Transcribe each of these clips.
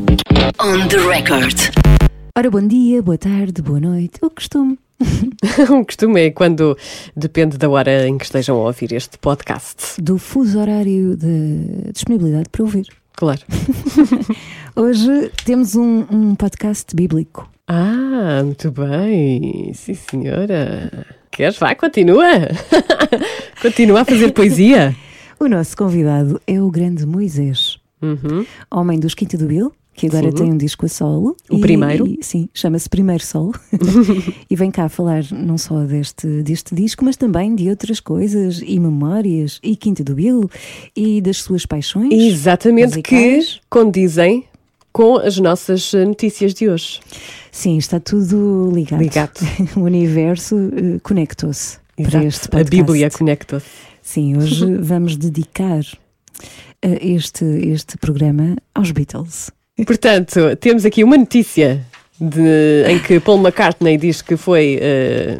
On the record. Ora, bom dia, boa tarde, boa noite. O costume. o costume é quando depende da hora em que estejam a ouvir este podcast. Do fuso horário de disponibilidade para ouvir. Claro. Hoje temos um, um podcast bíblico. Ah, muito bem. Sim, senhora. Queres? Vai, continua. continua a fazer poesia. O nosso convidado é o grande Moisés, Uhum. homem dos Quinta do Bill, que agora tem um disco a solo. O E- primeiro? e- sim, chama-se Primeiro Solo. e vem cá falar não só deste, deste disco, mas também de outras coisas e memórias e Quinta do Bill e das suas paixões. Exatamente, que musicais. condizem com as nossas notícias de hoje. Sim, está tudo ligado. Ligado. o universo eh, conectou-se para este A podcast. Bíblia conecta-se. Sim, hoje vamos dedicar eh, este, este programa aos Beatles. Portanto, temos aqui uma notícia de- em que Paul McCartney diz que foi. eh,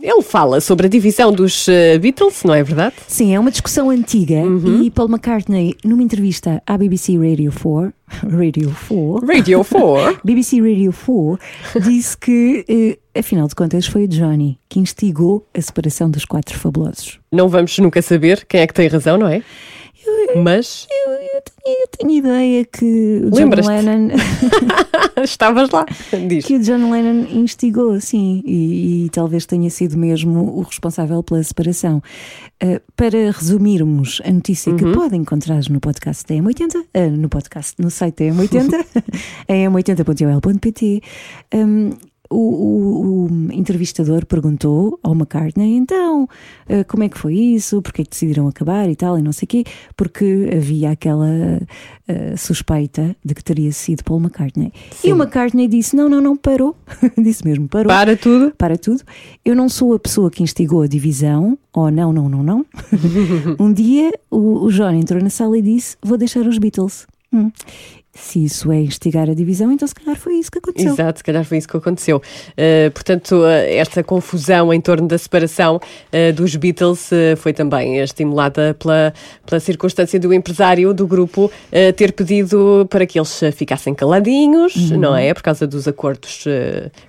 ele fala sobre a divisão dos eh, Beatles, não é verdade? Sim, é uma discussão antiga Uhum. e Paul McCartney, numa entrevista à BBC Radio 4, Radio 4, Radio 4. BBC Radio 4, disse que, eh, afinal de contas, foi o Johnny que instigou a separação dos quatro fabulosos. Não vamos nunca saber quem é que tem razão, não é? Mas Eu, eu tenho, eu tenho ideia que o John? Lennon estavas lá. Diz. que o John Lennon instigou, assim, e, e talvez tenha sido mesmo o responsável pela separação. Uh, para resumirmos a notícia Uhum. que podem encontrar no podcast da M80, uh, no podcast, no site da M80, em m80.ol.pt, um, o, o- o entrevistador perguntou ao McCartney então uh, como é que foi isso, porque é que decidiram acabar e tal, e não sei o quê, porque havia aquela uh, suspeita de que teria sido Paul McCartney. E o McCartney disse: não, não, não, parou. disse mesmo, parou. Para tudo. Para tudo. Eu não sou a pessoa que instigou a divisão. Oh, não, não, não, não. um dia o, o John entrou na sala e disse: Vou deixar os Beatles. Hum. Se isso é instigar a divisão, então se calhar foi isso que aconteceu. Exato, se calhar foi isso que aconteceu. Uh, portanto, uh, esta confusão em torno da separação uh, dos Beatles foi também estimulada pela, pela circunstância do empresário do grupo ter pedido para que eles ficassem caladinhos, não é? Por causa dos acordos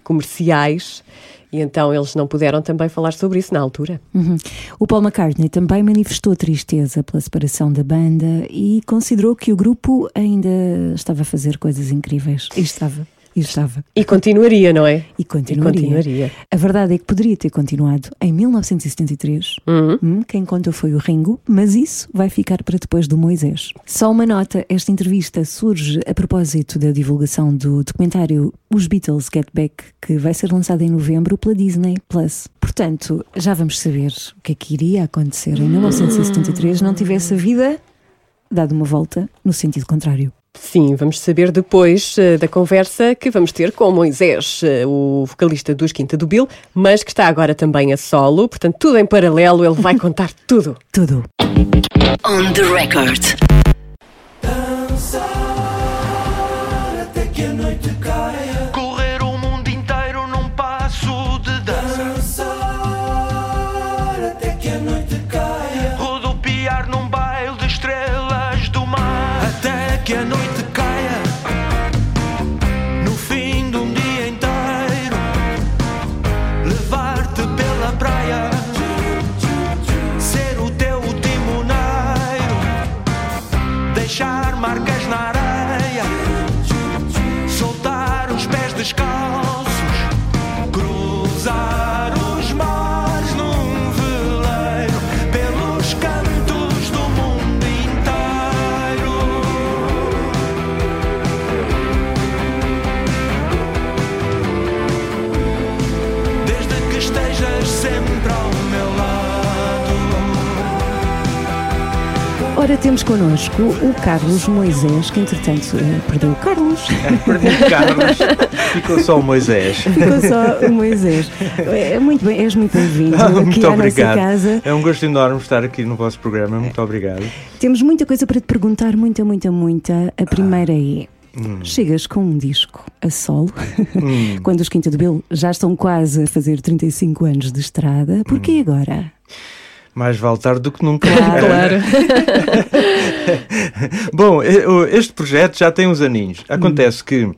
comerciais. E então eles não puderam também falar sobre isso na altura. Uhum. O Paul McCartney também manifestou tristeza pela separação da banda e considerou que o grupo ainda estava a fazer coisas incríveis. E estava. E estava. E continuaria, não é? E continuaria. E continuaria. A verdade é que poderia ter continuado em 1973. Uhum. Hum, quem conta foi o Ringo, mas isso vai ficar para depois do Moisés. Só uma nota: esta entrevista surge a propósito da divulgação do documentário Os Beatles Get Back, que vai ser lançado em novembro pela Disney Plus. Portanto, já vamos saber o que é que iria acontecer em 1973 não tivesse a vida dado uma volta no sentido contrário. Sim, vamos saber depois eh, da conversa que vamos ter com Moisés, eh, o vocalista dos Quinta do Bill, mas que está agora também a solo, portanto, tudo em paralelo, ele vai contar tudo. Tudo. On the record. até que a noite caia. Ora, temos connosco o Carlos Moisés, que entretanto eh, perdeu o Carlos. Perdi o Carlos, ficou só o Moisés. Ficou só o Moisés. É, muito bem, és muito bem-vindo Ah, aqui muito à obrigado. nossa casa. É um gosto enorme estar aqui no vosso programa. Muito obrigado. Temos muita coisa para te perguntar, muita, muita, muita. A primeira é. Hum. Chegas com um disco a solo, Hum. quando os Quinta do Bill já estão quase a fazer 35 anos de estrada, porquê Hum. agora? Mais vale tarde do que nunca. Claro. Bom, este projeto já tem uns aninhos. Acontece que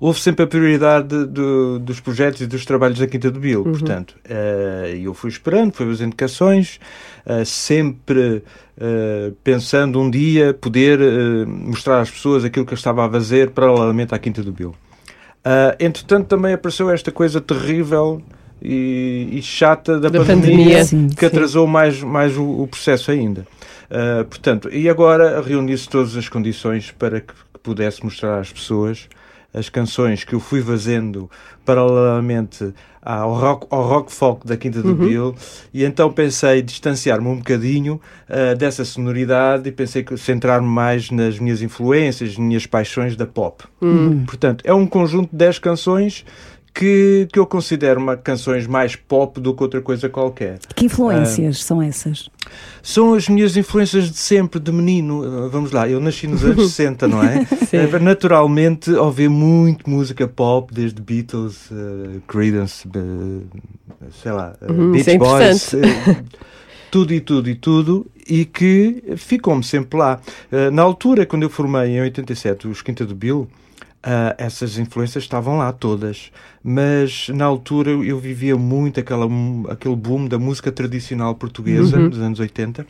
houve sempre a prioridade do- dos projetos e dos trabalhos da Quinta do Bill. Portanto, eh, eu fui esperando, fui fazendo indicações, eh, sempre eh, pensando um dia poder mostrar às pessoas aquilo que eu estava a fazer paralelamente à Quinta do Bill. Ah, entretanto, também apareceu esta coisa terrível e, e chata da, Da pandemia, pandemia. Sim, que atrasou mais, mais o, o processo ainda. Ah, portanto, e agora reuni-se todas as condições para que, que pudesse mostrar às pessoas as canções que eu fui fazendo paralelamente ao rock, ao rock folk da Quinta do Bill e então pensei distanciar-me um bocadinho ah, dessa sonoridade e pensei que centrar-me mais nas minhas influências, nas minhas paixões da pop. Portanto, é um conjunto de 10 canções que, que eu considero uma, canções mais pop do que outra coisa qualquer. Que influências são essas? São as minhas influências de sempre, de menino. Uh, Vamos lá, eu nasci nos anos 60, não é? Sim. Eh, Naturalmente, ouvi muito música pop, desde Beatles, uh, Creedence, uh, sei lá, uh, Uhum, Beach é Boys, uh, tudo e tudo e tudo, e que ficou-me sempre lá. Uh, na altura, quando eu formei em 87 os Quinta do Bill, ah, essas influências estavam lá todas, mas na altura eu vivia muito aquela, aquele boom da música tradicional portuguesa dos anos 80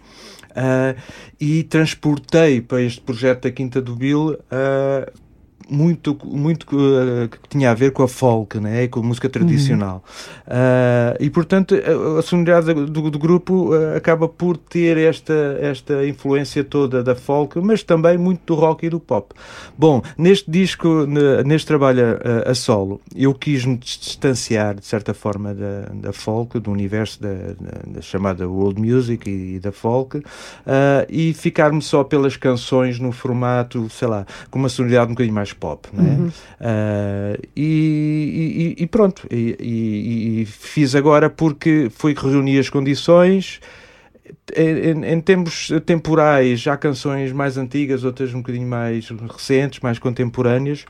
ah, e transportei para este projeto da Quinta do Bill ah, muito, muito ah, que tinha a ver com a folk, né? com a música tradicional. Ah, e portanto a, a sonoridade do, do grupo ah, acaba por ter esta, esta influência toda da folk, mas também muito do rock e do pop. Bom, neste disco, ne- neste trabalho a, a solo, eu quis me distanciar de certa forma da, da folk, do universo da, da- da chamada world music e, da folk, e ficar-me só pelas canções no formato, sei lá, com uma sonoridade um bocadinho mais pop, não é? Ah, e, e- e pronto, e, e- fiz agora porque foi que reuni as condições. Em, em- termos temporais, há canções mais antigas, outras um bocadinho mais recentes, mais contemporâneas,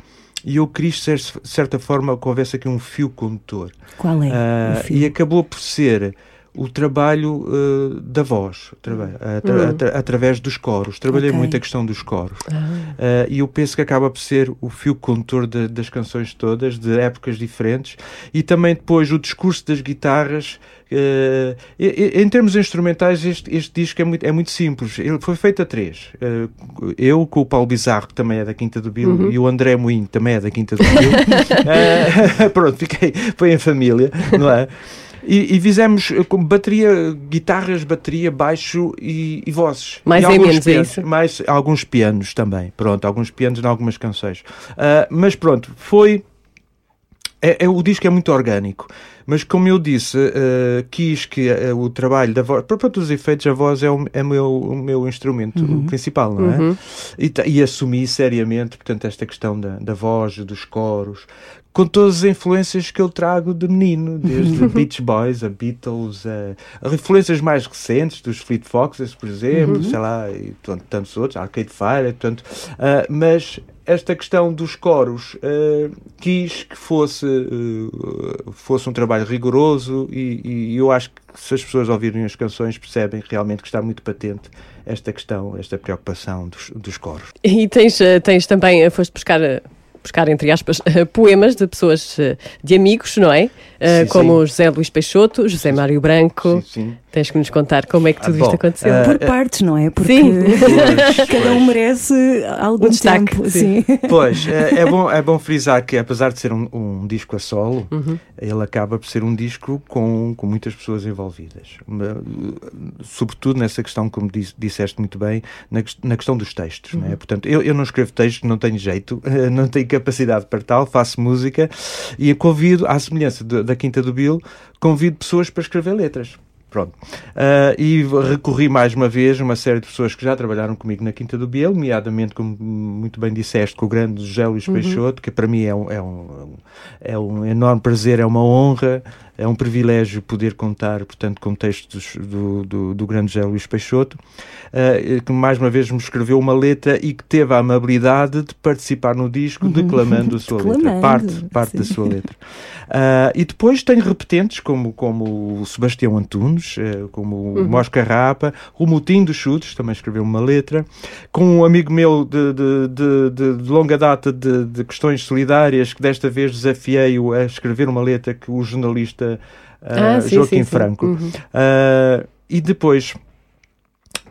e eu quis, de cer- certa forma, que houvesse aqui um fio condutor. Qual é? O fio? e acabou por ser o trabalho ah, da voz, o trabalho, atra- atra- através dos coros. Trabalhei Ok. muito a questão dos coros. Ah, e eu penso que acaba por ser o fio condutor de- das canções todas, de épocas diferentes, e também depois o discurso das guitarras. e- em termos instrumentais, este, este disco é muito, é muito simples. Ele foi feito a três. Eu, com o Paulo Bizarro, que também é da Quinta do Bill, e o André Moinho, também é da Quinta do Bill. Ah, pronto, fiquei, foi em família, não é? E, e fizemos eh, com bateria, guitarras, bateria, baixo e, e vozes. Mais e alguns menos, é pianos, isso? Mais alguns pianos também. Pronto, alguns pianos em algumas canções. Ah, mas pronto, foi. É, é- o disco é muito orgânico, mas como eu disse, eh, quis que eh, o trabalho da voz, para todos os efeitos, a voz é o, é meu, o meu instrumento principal, não é? E, ta- e assumi seriamente, portanto, esta questão da, da voz, dos coros, com todas as influências que eu trago de menino, desde Beach Boys, a Beatles, a, a influências mais recentes dos Fleet Foxes, por exemplo, sei lá, e tanto- tantos outros, Arcade Fire, portanto, ah, mas esta questão dos coros ah, quis que fosse, ah, fosse um trabalho rigoroso e, e eu acho que se as pessoas ouvirem as canções percebem realmente que está muito patente esta questão, esta preocupação dos, dos coros. E tens, tens também, foste buscar, buscar entre aspas, eh, poemas de pessoas, eh, de amigos, não é? Eh, Sim, como sim. José Luís Peixoto, José Mário Branco. Sim, sim. Tens que nos contar como é que tudo Ah, isto bom, aconteceu. eh, Por partes, não é? Porque Sim. Pois, cada um merece algum Um destaque, tempo. sim. Sim. Pois, é, é bom, é bom frisar que apesar de ser um, um disco a solo, Uhum. ele acaba por ser um disco com, com muitas pessoas envolvidas. Sobretudo nessa questão, como disse- disseste muito bem, na, na questão dos textos. Uhum. Não é? Portanto, eu, eu não escrevo textos, não tenho jeito, não tenho capacidade para tal, faço música e convido, à semelhança da Quinta do Bill, convido pessoas para escrever letras. Pronto. Ah, e recorri mais uma vez a uma série de pessoas que já trabalharam comigo na Quinta do Biel, nomeadamente, como muito bem disseste, com o grande José Luís Peixoto, que para mim é um, é, um, é um enorme prazer, é uma honra, é um privilégio poder contar, portanto, com textos do, do, do grande José Luís Peixoto, ah, que mais uma vez me escreveu uma letra e que teve a amabilidade de participar no disco declamando a sua letra, Declamando, parte, parte da sua letra. Ah, e depois tenho repetentes como, como o Sebastião Antunes, eh, como o Mosca Rapa, o Mutim dos Chutes, também escreveu uma letra, com um amigo meu de, de- de- de- de longa data de, de questões solidárias, que desta vez desafiei-o a escrever uma letra que o jornalista ah, Ah, sim, Joaquim sim. Franco. Uhum. Ah, e depois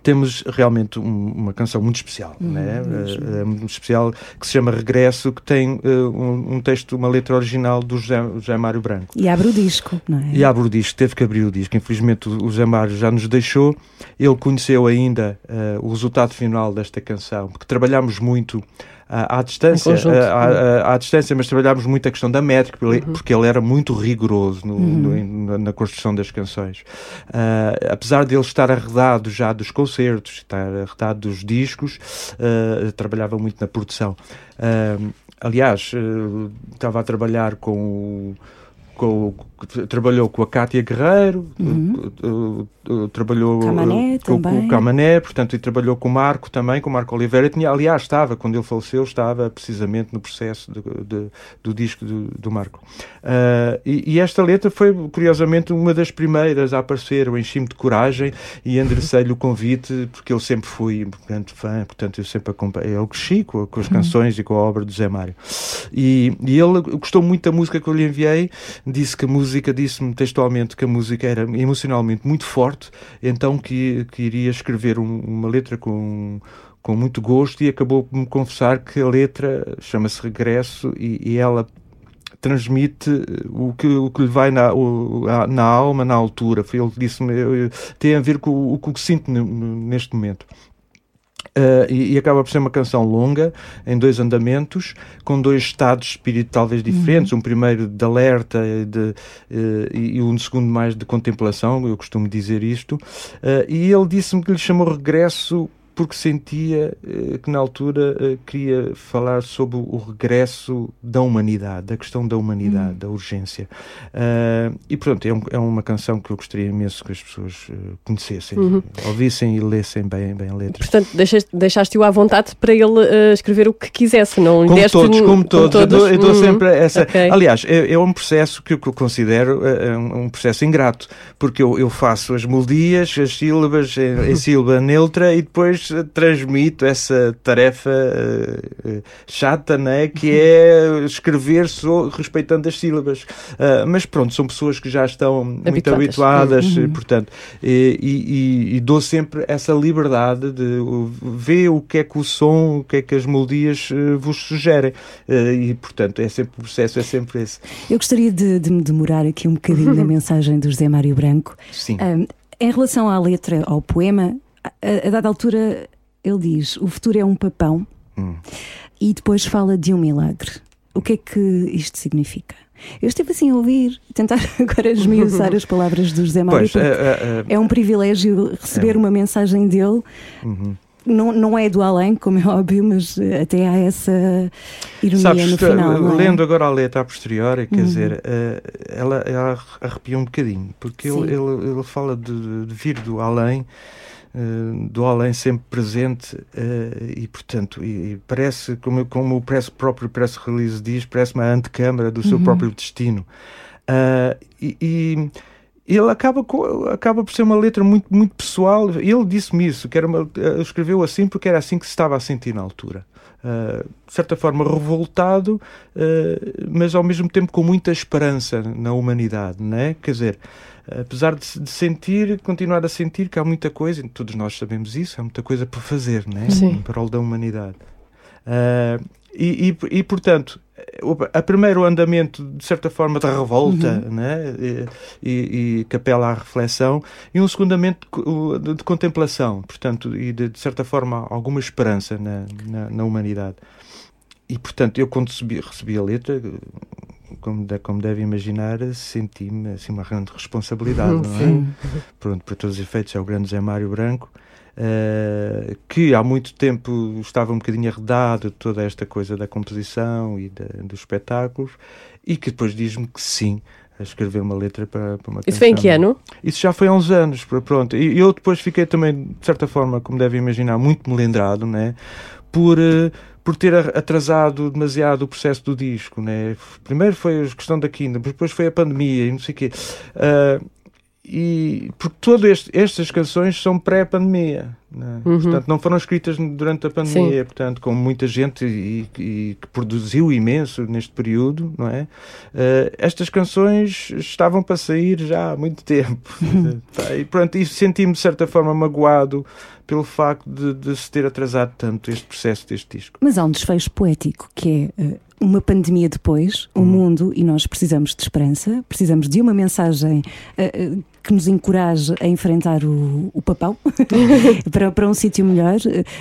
temos realmente um- uma canção muito especial, né? Ah, ah, muito especial que se chama Regresso, que tem ah, um, um texto, uma letra original do José, José Mário Branco. E abre o disco, não é? E abre o disco, teve que abrir o disco. Infelizmente o José Mário já nos deixou. Ele conheceu ainda ah, o resultado final desta canção, porque trabalhámos muito ah, à distância, Em conjunto. ah, à, à- à distância, mas trabalhámos muito a questão da métrica, porque ele- ele era muito rigoroso no- no- na- construção das canções. Ah, apesar de ele estar arredado já dos concertos, estar arredado dos discos, ah, trabalhava muito na produção. Ah, aliás, ah, estava a trabalhar com o com, trabalhou com a Cátia Guerreiro, uh, uh, uh, trabalhou uh, Camané com, com o Camané, portanto, e trabalhou com o Marco também, com o Marco Oliveira. Tinha, aliás, estava, quando ele faleceu, estava precisamente no processo de- de- do disco do, do Marco. Uh, e, e esta letra foi, curiosamente, uma das primeiras a aparecer. Eu enchi-me de coragem e enderecei-lhe o convite, porque eu sempre fui um grande fã, portanto, eu sempre acompanhei. Eu cresci com, com as canções e com a obra do Zé Mário. E, e ele gostou muito da música que eu lhe enviei, disse que a música, disse-me textualmente que a música era emocionalmente muito forte, então que, que iria escrever um- uma letra com, com muito gosto e acabou por me confessar que a letra chama-se Regresso e, e ela transmite o que, o que lhe vai na, o- na alma, na altura. Ele disse-me, tem a ver com o, com o que sinto ne- neste momento. Uh, e, e acaba por ser uma canção longa, em dois andamentos, com dois estados de espírito talvez diferentes. Um primeiro de alerta e, de, e, e um segundo mais de contemplação, eu costumo dizer isto. Uh, e ele disse-me que lhe chamou regresso porque sentia eh, que na altura eh, queria falar sobre o regresso da humanidade, da questão da humanidade, da urgência. Uh, e pronto, é, um- é uma canção que eu gostaria imenso que as pessoas conhecessem, ouvissem e lessem bem, bem a letra. Portanto, deixaste- deixaste-o à vontade para ele eh, escrever o que quisesse, não Como deste todos, um- como todos. Eu dou, eu dou Uhum. sempre essa. Ok. Aliás, é, é um processo que eu considero é um, um processo ingrato, porque eu, eu faço as melodias, as sílabas em, em sílaba neutra e depois transmito essa tarefa eh, chata, né, que é escrever só respeitando as sílabas. Ah, mas pronto, são pessoas que já estão muito Habituadas. habituadas, Uhum. portanto, e, e- e dou sempre essa liberdade de uh, ver o que é que o som, o que é que as melodias vos sugerem. E, portanto, é sempre o processo, é sempre esse. Eu gostaria de, de me demorar aqui um bocadinho na mensagem do José Mário Branco. Sim. Ahm, em relação à letra, ao poema, a, a dada altura ele diz: o futuro é um papão Hum. e depois fala de um milagre. O que é que isto significa? Eu estive assim a ouvir, tentar agora esmiuçar as palavras do José Mário. Pois, eh, eh, é um privilégio receber É. uma mensagem dele. uhum. Não, não é do além, como é óbvio, mas eh, até há essa ironia Sabes, no que, final. é? lendo agora a letra a posteriori, quer Uhum. dizer, eh, ela, ela arrepia um bocadinho, porque ele, ele, ele fala de, de vir do além, eh, do além sempre presente, eh, e portanto, e, e parece, como, como o press, próprio press release diz, parece uma antecâmara do seu Uhum. próprio destino. Ah, e, e ele acaba, com, acaba por ser uma letra muito, muito pessoal. Ele disse-me isso, que era uma, eh, escreveu assim porque era assim que se estava a sentir na altura. Uh, de certa forma revoltado, uh, mas ao mesmo tempo com muita esperança na humanidade, né? Quer dizer, apesar de, de sentir, continuar a sentir que há muita coisa, todos nós sabemos isso, há muita coisa para fazer, né? Sim. Em prol da humanidade. Uh, e, e, e, portanto, o- a primeiro andamento, de certa forma, da revolta, né? e, e, e que apela à reflexão, e um segundo andamento de, de contemplação, portanto, e de, de certa forma, alguma esperança na, na, na humanidade. E, portanto, eu quando recebi, recebi a letra, como, de, como deve imaginar, senti-me assim, uma grande responsabilidade, não é? Sim. Pronto, para todos os efeitos, é o grande Zé Mário Branco, eh, que há muito tempo estava um bocadinho arredado de toda esta coisa da composição e da- dos espetáculos, e que depois diz-me que sim, a escrever uma letra para, para uma Isso foi em que ano? Isso já foi há uns anos, pr- pronto. E eu depois fiquei também, de certa forma, como deve imaginar, muito melindrado, né? Por, eh, por ter atrasado demasiado o processo do disco, né? Primeiro foi a questão da Kingdom, depois foi a pandemia e não sei o quê. Ah, e porque todas estas canções são pré-pandemia, não é? portanto não foram escritas durante a pandemia, portanto como muita gente e, e que produziu imenso neste período, não é? Eh, estas canções estavam para sair já há muito tempo, Tá, e pronto, e senti-me de certa forma magoado pelo facto de, de se ter atrasado tanto este processo deste disco. Mas há um desfecho poético que é eh, uma pandemia depois, o mundo e nós precisamos de esperança, precisamos de uma mensagem eh, que nos encoraje a enfrentar o, o papão para, para um sítio melhor.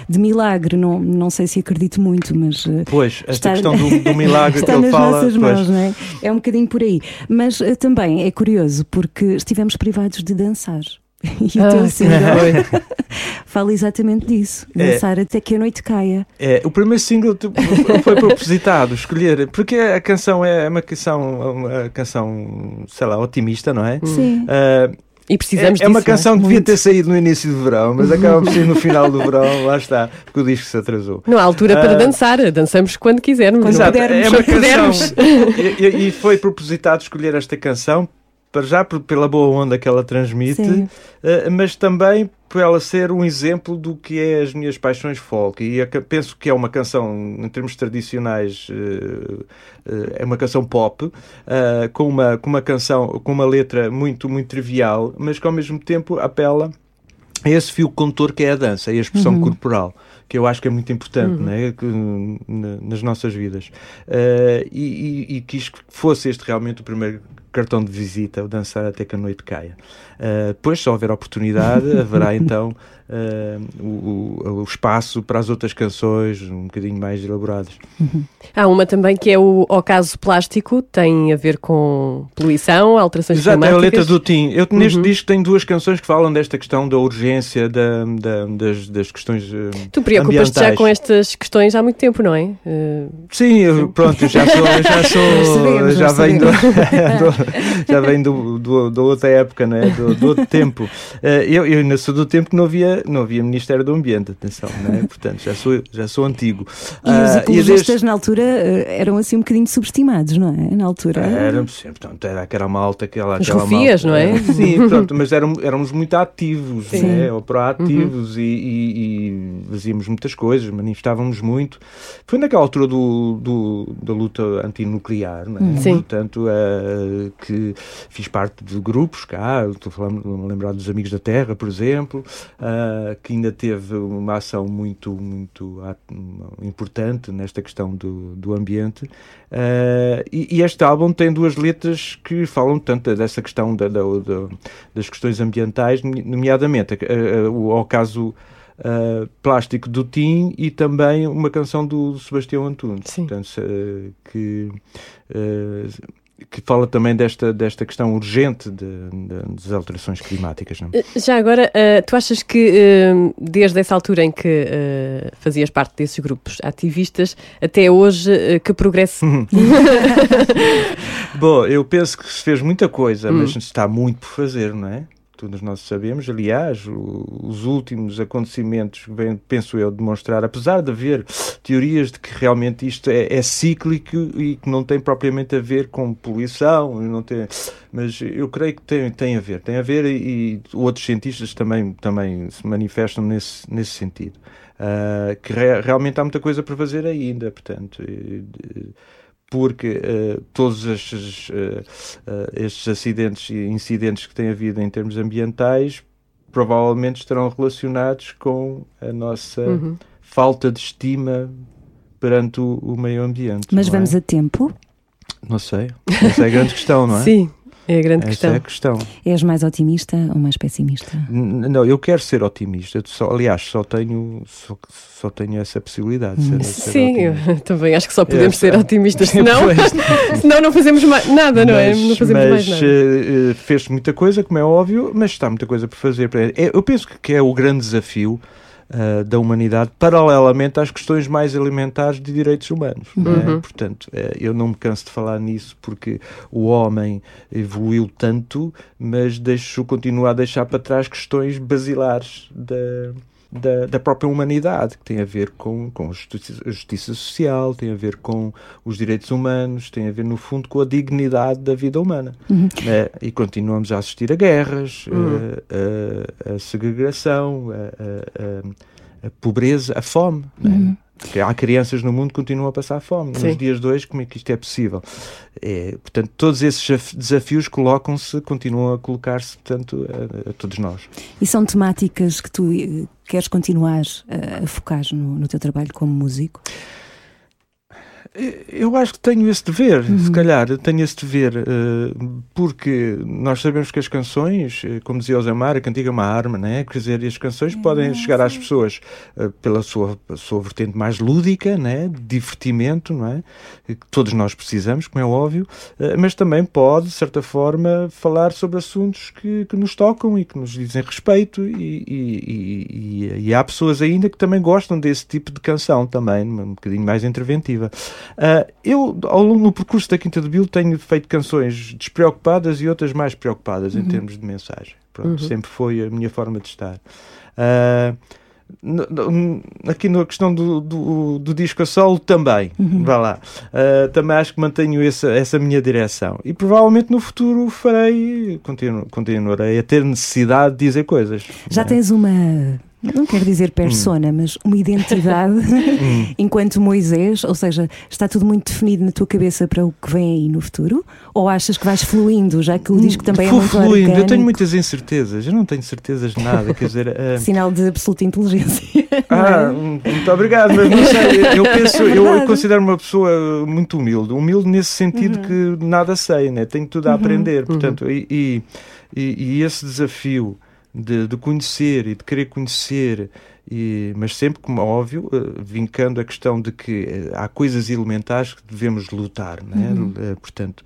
De milagre, não, não sei se acredito muito, mas. eh, Pois, esta Está- questão do, do milagre que Está ele nas fala. nossas pois, mãos, não é? É um bocadinho por aí. Mas eh, também é curioso porque estivemos privados de dançar. E o teu single fala exatamente disso. É. Dançar até que a noite caia. É, o primeiro single foi propositado escolher, porque a canção é uma canção, uma canção, sei lá, otimista, não é? Sim. Ah, E precisamos é, é uma disso, canção que devia Muito. ter saído no início do verão, mas acaba por sair no final do verão, lá está, porque o disco se atrasou. Não há altura para Ah. dançar, dançamos quando quisermos. Quando é? Pudermos. é uma canção. E, e- e foi propositado escolher esta canção, para já pela boa onda que ela transmite, Sim. eh, mas também por ela ser um exemplo do que é as minhas paixões folk. E penso que é uma canção, em termos tradicionais, eh, eh, é uma canção pop, com, uma, com uma canção, com uma letra muito, muito trivial, mas que ao mesmo tempo apela a esse fio condutor que é a dança, e a expressão corporal, que eu acho que é muito importante né, que, na- nas nossas vidas. Eh, e, e, e quis que fosse este realmente o primeiro cartão de visita, o dançar até que a noite caia. Eh, depois, se houver oportunidade, haverá então eh, o, o- espaço para as outras canções um bocadinho mais elaboradas. Há uma também que é o Ocaso Plástico, tem a ver com poluição, alterações Exato, é a climáticas. letra do Tim. Eu neste Uhum. disco tenho duas canções que falam desta questão da urgência da, da- das, das questões eh, Tu preocupas-te já com estas questões há muito tempo, não é? Eh, Sim, eu, pronto, já sou, já sou, já venho, do, do- já venho do, do, da outra época, né? do, do outro tempo. Eh, Eu, eu ainda sou do tempo que não havia, não havia Ministério do Ambiente, atenção, né? portanto já sou, já sou antigo. E os Ah, ecologistas desde- na altura eh, eram assim um bocadinho subestimados, não é? Na altura. Era, sim, portanto, era aquela malta, aquela, Os aquela rufias, malta. não é? Sim, pronto, mas éramos, éramos muito ativos, né? ou proativos e, e, e fazíamos muitas coisas, manifestávamos muito. Foi naquela altura do, do- da luta antinuclear, não é? Sim. Portanto, eh, que fiz parte de grupos cá, estou falando, a lembrar dos Amigos da Terra, por exemplo, ah, que ainda teve uma ação muito, muito importante nesta questão do, do ambiente. Ah, e, e este álbum tem duas letras que falam tanto dessa questão da- da- da- das questões ambientais, nomeadamente ah, o ao caso ah, plástico do Tim e também uma canção do Sebastião Antunes, Sim. portanto, eh, que eh, que fala também desta, desta questão urgente de- de- das alterações climáticas. Não? é? Já agora, eh, tu achas que eh, desde essa altura em que eh, fazias parte desses grupos ativistas até hoje, eh, que progresso Bom, eu penso que se fez muita coisa, Hum. mas está muito por fazer, não é? Todos nós sabemos. Aliás, o- os últimos acontecimentos, bem, penso eu, demonstrar, apesar de haver teorias de que realmente isto é, é cíclico e que não tem propriamente a ver com poluição, não tem, mas eu creio que tem, tem a ver. Tem a ver e, e outros cientistas também, também se manifestam nesse, nesse sentido. Ah, que re- realmente há muita coisa para fazer ainda, portanto. e- de- porque eh, todos estes, eh, estes acidentes e incidentes que têm havido em termos ambientais provavelmente estarão relacionados com a nossa Uhum. falta de estima perante o, o meio ambiente. Mas não vamos é? a tempo? Não sei. Essa é a grande questão, não é? Sim, é a grande Essa questão. é a questão. És mais otimista ou mais pessimista? N- Não, eu quero ser otimista. Só, aliás, só tenho, só, só tenho essa possibilidade de ser, ser Sim, otimista. eu também acho que só podemos É, ser otimistas, senão, senão não fazemos mais nada, não é? Não fazemos mas, mais nada. eh, eh, fez muita coisa, como é óbvio, mas está muita coisa por fazer. É, Eu penso que é o grande desafio ah, da humanidade, paralelamente às questões mais elementares de direitos humanos. é? Uhum. Portanto, eh, eu não me canso de falar nisso porque o homem evoluiu tanto, mas deixo, continua a deixar para trás questões basilares da, da, da própria humanidade, que tem a ver com, com a justiça, justiça social, tem a ver com os direitos humanos, tem a ver, no fundo, com a dignidade da vida humana. né? E continuamos a assistir a guerras, a, a- a segregação, a, a- pobreza, a fome. né? Porque há crianças no mundo que continuam a passar fome. Sim. Nos dias de hoje, como é que isto é possível? É, portanto, todos esses desaf- desafios colocam-se, continuam a colocar-se, portanto, a, a todos nós. E são temáticas que tu eh, queres continuar eh, a focar no, no teu trabalho como músico? Eu acho que tenho esse dever, se calhar, tenho esse dever, eh, porque nós sabemos que as canções, eh, como dizia o Zé Mário, a cantiga é uma arma, né? quer dizer, as canções podem chegar às pessoas eh, pela sua, sua vertente mais lúdica, né? de divertimento, não é? que todos nós precisamos, como é óbvio, eh, mas também pode, de certa forma, falar sobre assuntos que, que nos tocam e que nos dizem respeito, e- e- e- e há pessoas ainda que também gostam desse tipo de canção também, um bocadinho mais interventiva. Ah, eu, ao longo do percurso da Quinta de Bill, tenho feito canções despreocupadas e outras mais preocupadas em termos de mensagem. Pronto, Sempre foi a minha forma de estar. No- no- aqui na questão do, do, do disco a solo também, vá lá. Ah, também acho que mantenho essa, essa minha direção. E provavelmente no futuro farei, continuo, continuarei a ter necessidade de dizer coisas. Já não é? tens uma, não quero dizer persona, mas uma identidade enquanto Moisés? Ou seja, está tudo muito definido na tua cabeça para o que vem aí no futuro? Ou achas que vais fluindo, já que o disco também é Vou muito fluindo. Eu tenho orgânico? muitas incertezas. Eu não tenho certezas de nada. Quer dizer, ah, Sinal de absoluta inteligência. Ah, é? hum, muito obrigado, mas não sei, eu penso, eu, verdade. considero uma pessoa muito humilde, humilde nesse sentido que nada sei, né? tenho tudo a aprender, portanto, e, e, e- e esse desafio de, de conhecer e de querer conhecer, e, mas sempre, como é óbvio, eh, vincando a questão de que eh, há coisas elementares que devemos lutar, né? Eh, portanto,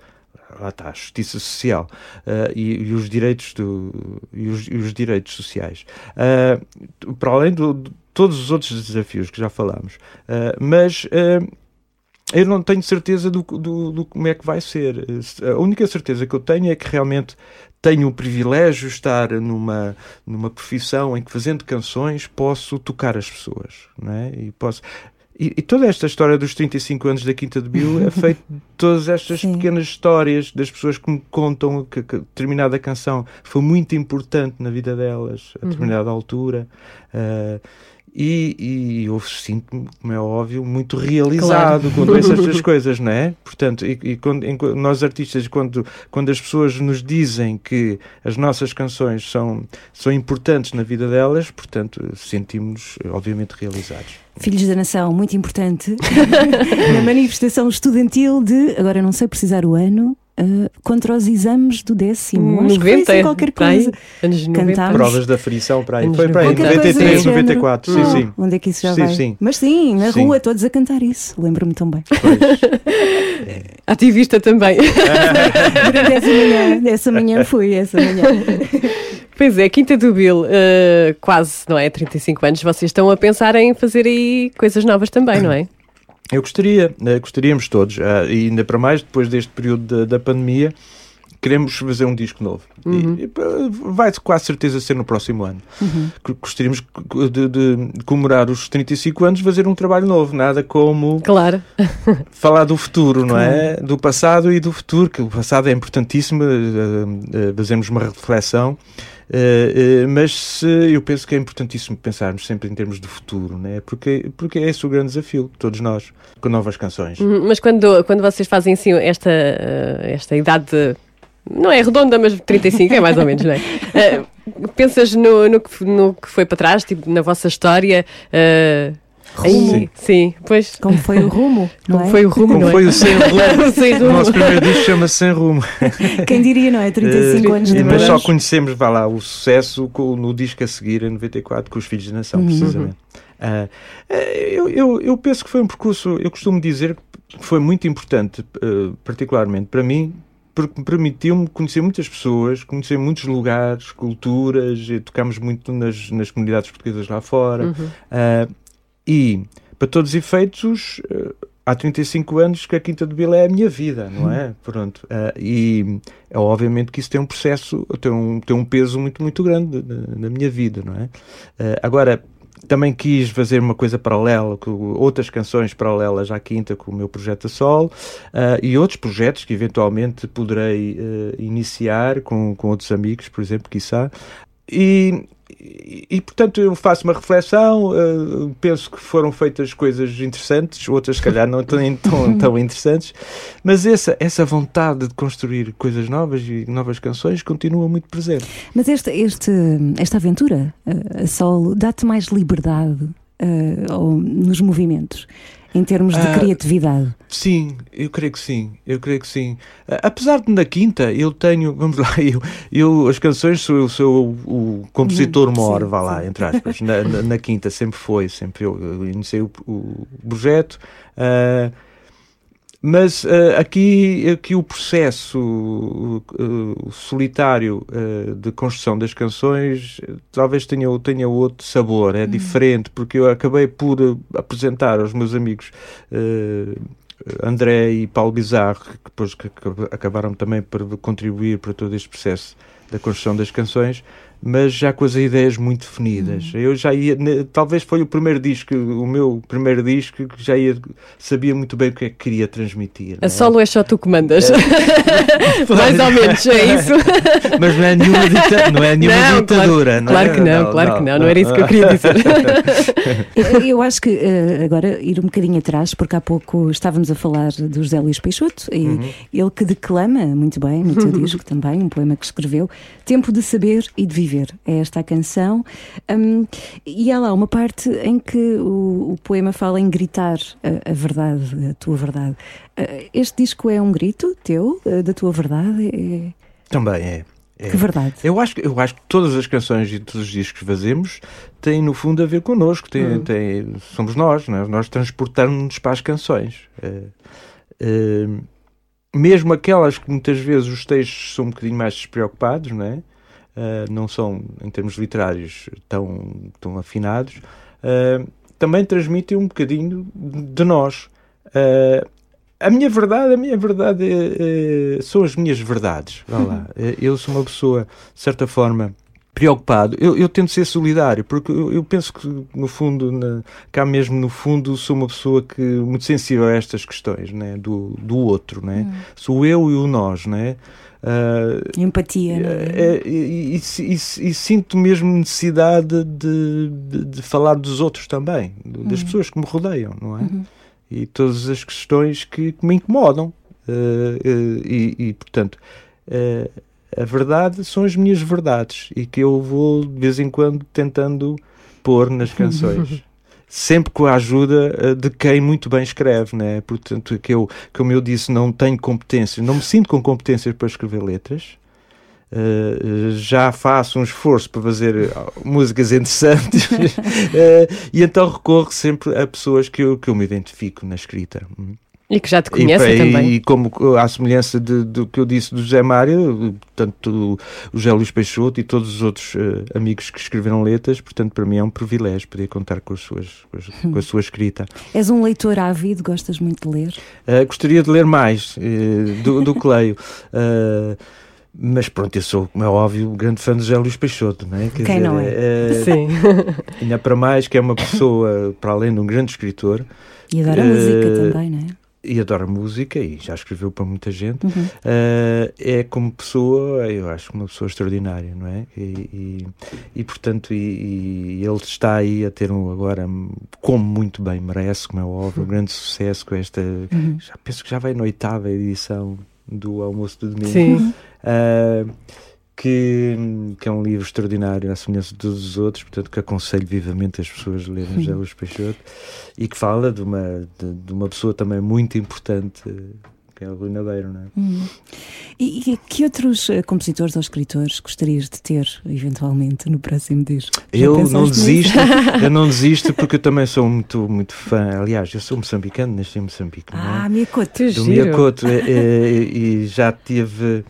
lá está, a justiça social eh, e, e os direitos do, e, os, e os direitos sociais. Eh, para além do- de todos os outros desafios que já falámos. Eh, mas eu não tenho certeza do, do, do como é que vai ser. A única certeza que eu tenho é que realmente tenho o privilégio de estar numa, numa profissão em que, fazendo canções, posso tocar as pessoas. Não é? E posso. E, e toda esta história dos 35 anos da Quinta de Bill é feita de todas estas Sim. pequenas histórias das pessoas que me contam que, que determinada canção foi muito importante na vida delas a determinada altura. Ah, e, e eu sinto-me, como é óbvio, muito realizado com todas estas coisas, não é? Portanto, e, e quando, em- nós artistas, quando, quando as pessoas nos dizem que as nossas canções são, são importantes na vida delas, portanto, sentimos-nos, obviamente, realizados. Filhos da Nação, muito importante, na manifestação estudantil de, agora não sei precisar o ano, ah, contra os exames do décimo. Acho que foi 90, assim qualquer coisa. anos 90. Cantámos. Provas da frição para aí. Foi para aí, Qualquer coisa 93, do género. 94. Sim, Ah, sim. Onde é que isso já Sim, vai? sim. Mas sim, na Sim. rua, todos a cantar isso. Lembro-me também. Ativista também. Durante essa manhã, essa manhã fui, essa manhã. Pois é, Quinta do Bill, eh, quase, não é? 35 anos. Vocês estão a pensar em fazer aí coisas novas também, não é? Eu gostaria, eh, gostaríamos todos, ah, e ainda para mais depois deste período da, da pandemia, queremos fazer um disco novo. Pá, vai com a certeza ser no próximo ano. Que Gostaríamos de, de- comemorar os 35 anos, fazer um trabalho novo, nada como Claro. falar do futuro, não é? Do passado e do futuro, que o passado é importantíssimo, eh, eh, fazermos uma reflexão, eh, eh, mas se- eu penso que é importantíssimo pensarmos sempre em termos de futuro, não é? Porque, porque é esse o grande desafio, todos nós, com novas canções. Uhum, Mas quando, quando vocês fazem assim esta, eh, esta idade, de- não é redonda, mas 35 é mais ou menos, não é? Pensas no, no, que, no que foi para trás, tipo, na vossa história? Rumo. aí- sim, pois. Como foi o rumo, não Como é? foi o rumo, Como não foi é? o sem rumo? Sem O rumo. nosso primeiro disco chama-se Sem Rumo. Quem diria, não é? 35 Eh, anos e- depois. mas só conhecemos, vá lá, o sucesso no disco a seguir, em 94, com os Filhos da Nação, precisamente. Ah, eh, eu, eu, eu penso que foi um percurso, eu costumo dizer que foi muito importante, eh, particularmente para mim, porque me permitiu-me conhecer muitas pessoas, conhecer muitos lugares, culturas, e tocámos muito nas, nas comunidades portuguesas lá fora. Ah, e, para todos os efeitos, eh, há 35 anos que a Quinta de Vila é a minha vida, não é? Pronto. Ah, e é obviamente que isso tem um processo, tem um, tem um peso muito, muito grande na, na minha vida, não é? Ah, agora, também quis fazer uma coisa paralela, com outras canções paralelas à quinta com o meu projeto a sol e outros projetos que eventualmente poderei eh, iniciar com, com outros amigos, por exemplo, quiçá. E, e, e, portanto eu faço uma reflexão, eh, penso que foram feitas coisas interessantes, outras se calhar não tão, tão, tão interessantes, mas essa, essa vontade de construir coisas novas e novas canções continua muito presente. Mas este, este, esta aventura, a solo, dá-te mais liberdade ou nos movimentos, em termos de Ah, criatividade? Sim, eu creio que sim, eu creio que sim. A- Apesar de na quinta eu tenho, vamos lá, eu, eu as canções sou eu sou o, o compositor Uhum, maior, sim, vá lá, entre aspas. Na, na- na quinta sempre foi, sempre eu, eu iniciei o, o projeto. ah, mas ah, aqui, aqui o processo o solitário ah, de construção das canções talvez tenha, tenha outro sabor, é diferente, porque eu acabei por apresentar aos meus amigos André e Paulo Bizarro, que depois que acab- acabaram também por contribuir para todo este processo da construção das canções, mas já com as ideias muito definidas. Eu já ia, talvez foi o primeiro disco, o meu primeiro disco, que já ia, sabia muito bem o que é que queria transmitir. A né? solo é só tu que mandas. Mais ou menos, é isso? Mas não é nenhuma, dita- não é nenhuma Não, ditadura, claro, não é? claro que não, claro que não, não era isso que eu queria dizer. Eu, eu acho que eh, agora ir um bocadinho atrás, porque há pouco estávamos a falar do José Luís Peixoto, e Uhum. ele que declama muito bem no teu disco também, um poema que escreveu, Tempo de Saber e de Viver. É esta a canção. Hum, e há lá uma parte em que o, o poema fala em gritar a, a verdade, a tua verdade. Eh, Este disco é um grito teu, eh, da tua verdade? É- Também é. é. Que verdade? Eu acho, eu acho que todas as canções e todos os discos que fazemos têm, no fundo, a ver connosco. Têm, têm- somos nós, não é? nós transportamos-nos para as canções. Eh, eh, mesmo aquelas que muitas vezes os textos são um bocadinho mais despreocupados, não é? Eh, não são, em termos literários, tão, tão afinados, eh, também transmitem um bocadinho de nós. Eh, a minha verdade, a minha verdade são as minhas verdades. Vá lá. Eu sou uma pessoa, de certa forma, preocupado. Eu, eu tento ser solidário, porque eu, eu penso que, no fundo, na- cá mesmo no fundo, sou uma pessoa que muito sensível a estas questões, né? do, do outro. Né? Sou eu e o nós. Né? Ah, Empatia, não é? é, e, e- e- e- sinto mesmo necessidade de, de- de falar dos outros também, das pessoas que me rodeiam, não é? E todas as questões que, que me incomodam. Eh, eh, e, portanto, a verdade são as minhas verdades e que eu vou de vez em quando tentando pôr nas canções. Sempre com a ajuda eh, de quem muito bem escreve, né? Portanto, que eu, como eu disse, não tenho competências, não me sinto com competências para escrever letras. Uh, já faço um esforço para fazer músicas interessantes Uh, e então recorro sempre a pessoas que eu, que eu me identifico na escrita. E que já te E, conhecem e, também. e como uh, à semelhança de- do que eu disse do José Mário, tanto o José Luís Peixoto e todos os outros uh, amigos que escreveram letras, portanto para mim é um privilégio poder contar com, as suas, com, as- com a sua escrita. És um leitor ávido, gostas muito de ler? Uh, gostaria de ler mais uh, do, do que leio. Uh, mas pronto, eu sou, como é óbvio, um grande fã do José Luís Peixoto, não é? Quer Quem não é? é? Sim. Ainda para mais que é uma pessoa, para além de um grande escritor, E adora Eh, música também, não é? E adora música e já escreveu para muita gente, Uhum. eh, é como pessoa, eu acho uma pessoa extraordinária, não é? E, e, e, portanto, e, e ele está aí a ter um, agora, como muito bem merece, como é óbvio, um grande sucesso com esta, Uhum. já penso que já vai na oitava edição do Almoço do Domingo. Sim. Uh, que, que é um livro extraordinário, à semelhança de todos os outros, portanto, que aconselho vivamente as pessoas a lerem José Luís Peixoto e que fala de uma, de, de uma pessoa também muito importante, que é o Rui Nadeiro, não é? Uhum. E, e que outros eh, compositores ou escritores gostarias de ter, eventualmente, no próximo disco? Eu não desisto, eu não desisto porque eu também sou muito, muito fã. Aliás, eu sou moçambicano, nasci em Moçambique, é? Ah, cota. Que do giro. Miyakoto e, e- e já tive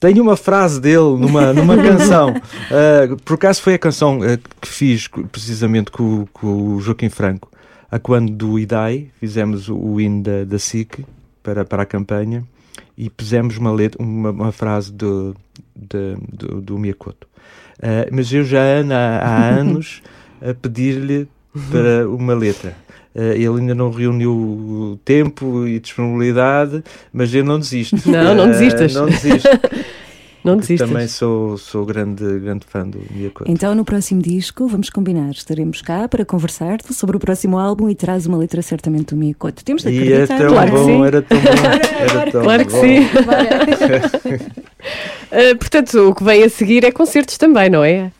tenho uma frase dele numa, numa canção Uh, por acaso foi a canção uh, que fiz precisamente com, o- com o Joaquim Franco a quando do IDAI fizemos o, hino da, da SIC para, para a campanha e pusemos uma, letra, uma, uma frase do, de- do, do Miyakoto Uh, mas eu já Ana, há anos a pedir-lhe para uma letra. Eh, ele ainda não reuniu tempo e disponibilidade, mas eu não desisto. Não, não desistas. não desisto. Não desistas. Também sou, sou grande, grande fã do Miyakoto. Então, no próximo disco, vamos combinar. Estaremos cá para conversar sobre o próximo álbum e traz uma letra certamente do Miyakoto. Temos de E é acreditar. tão Claro que bom, sim. era tão bom. Era tão Claro que bom. sim. Uh, portanto, o que vem a seguir é concertos também, não é?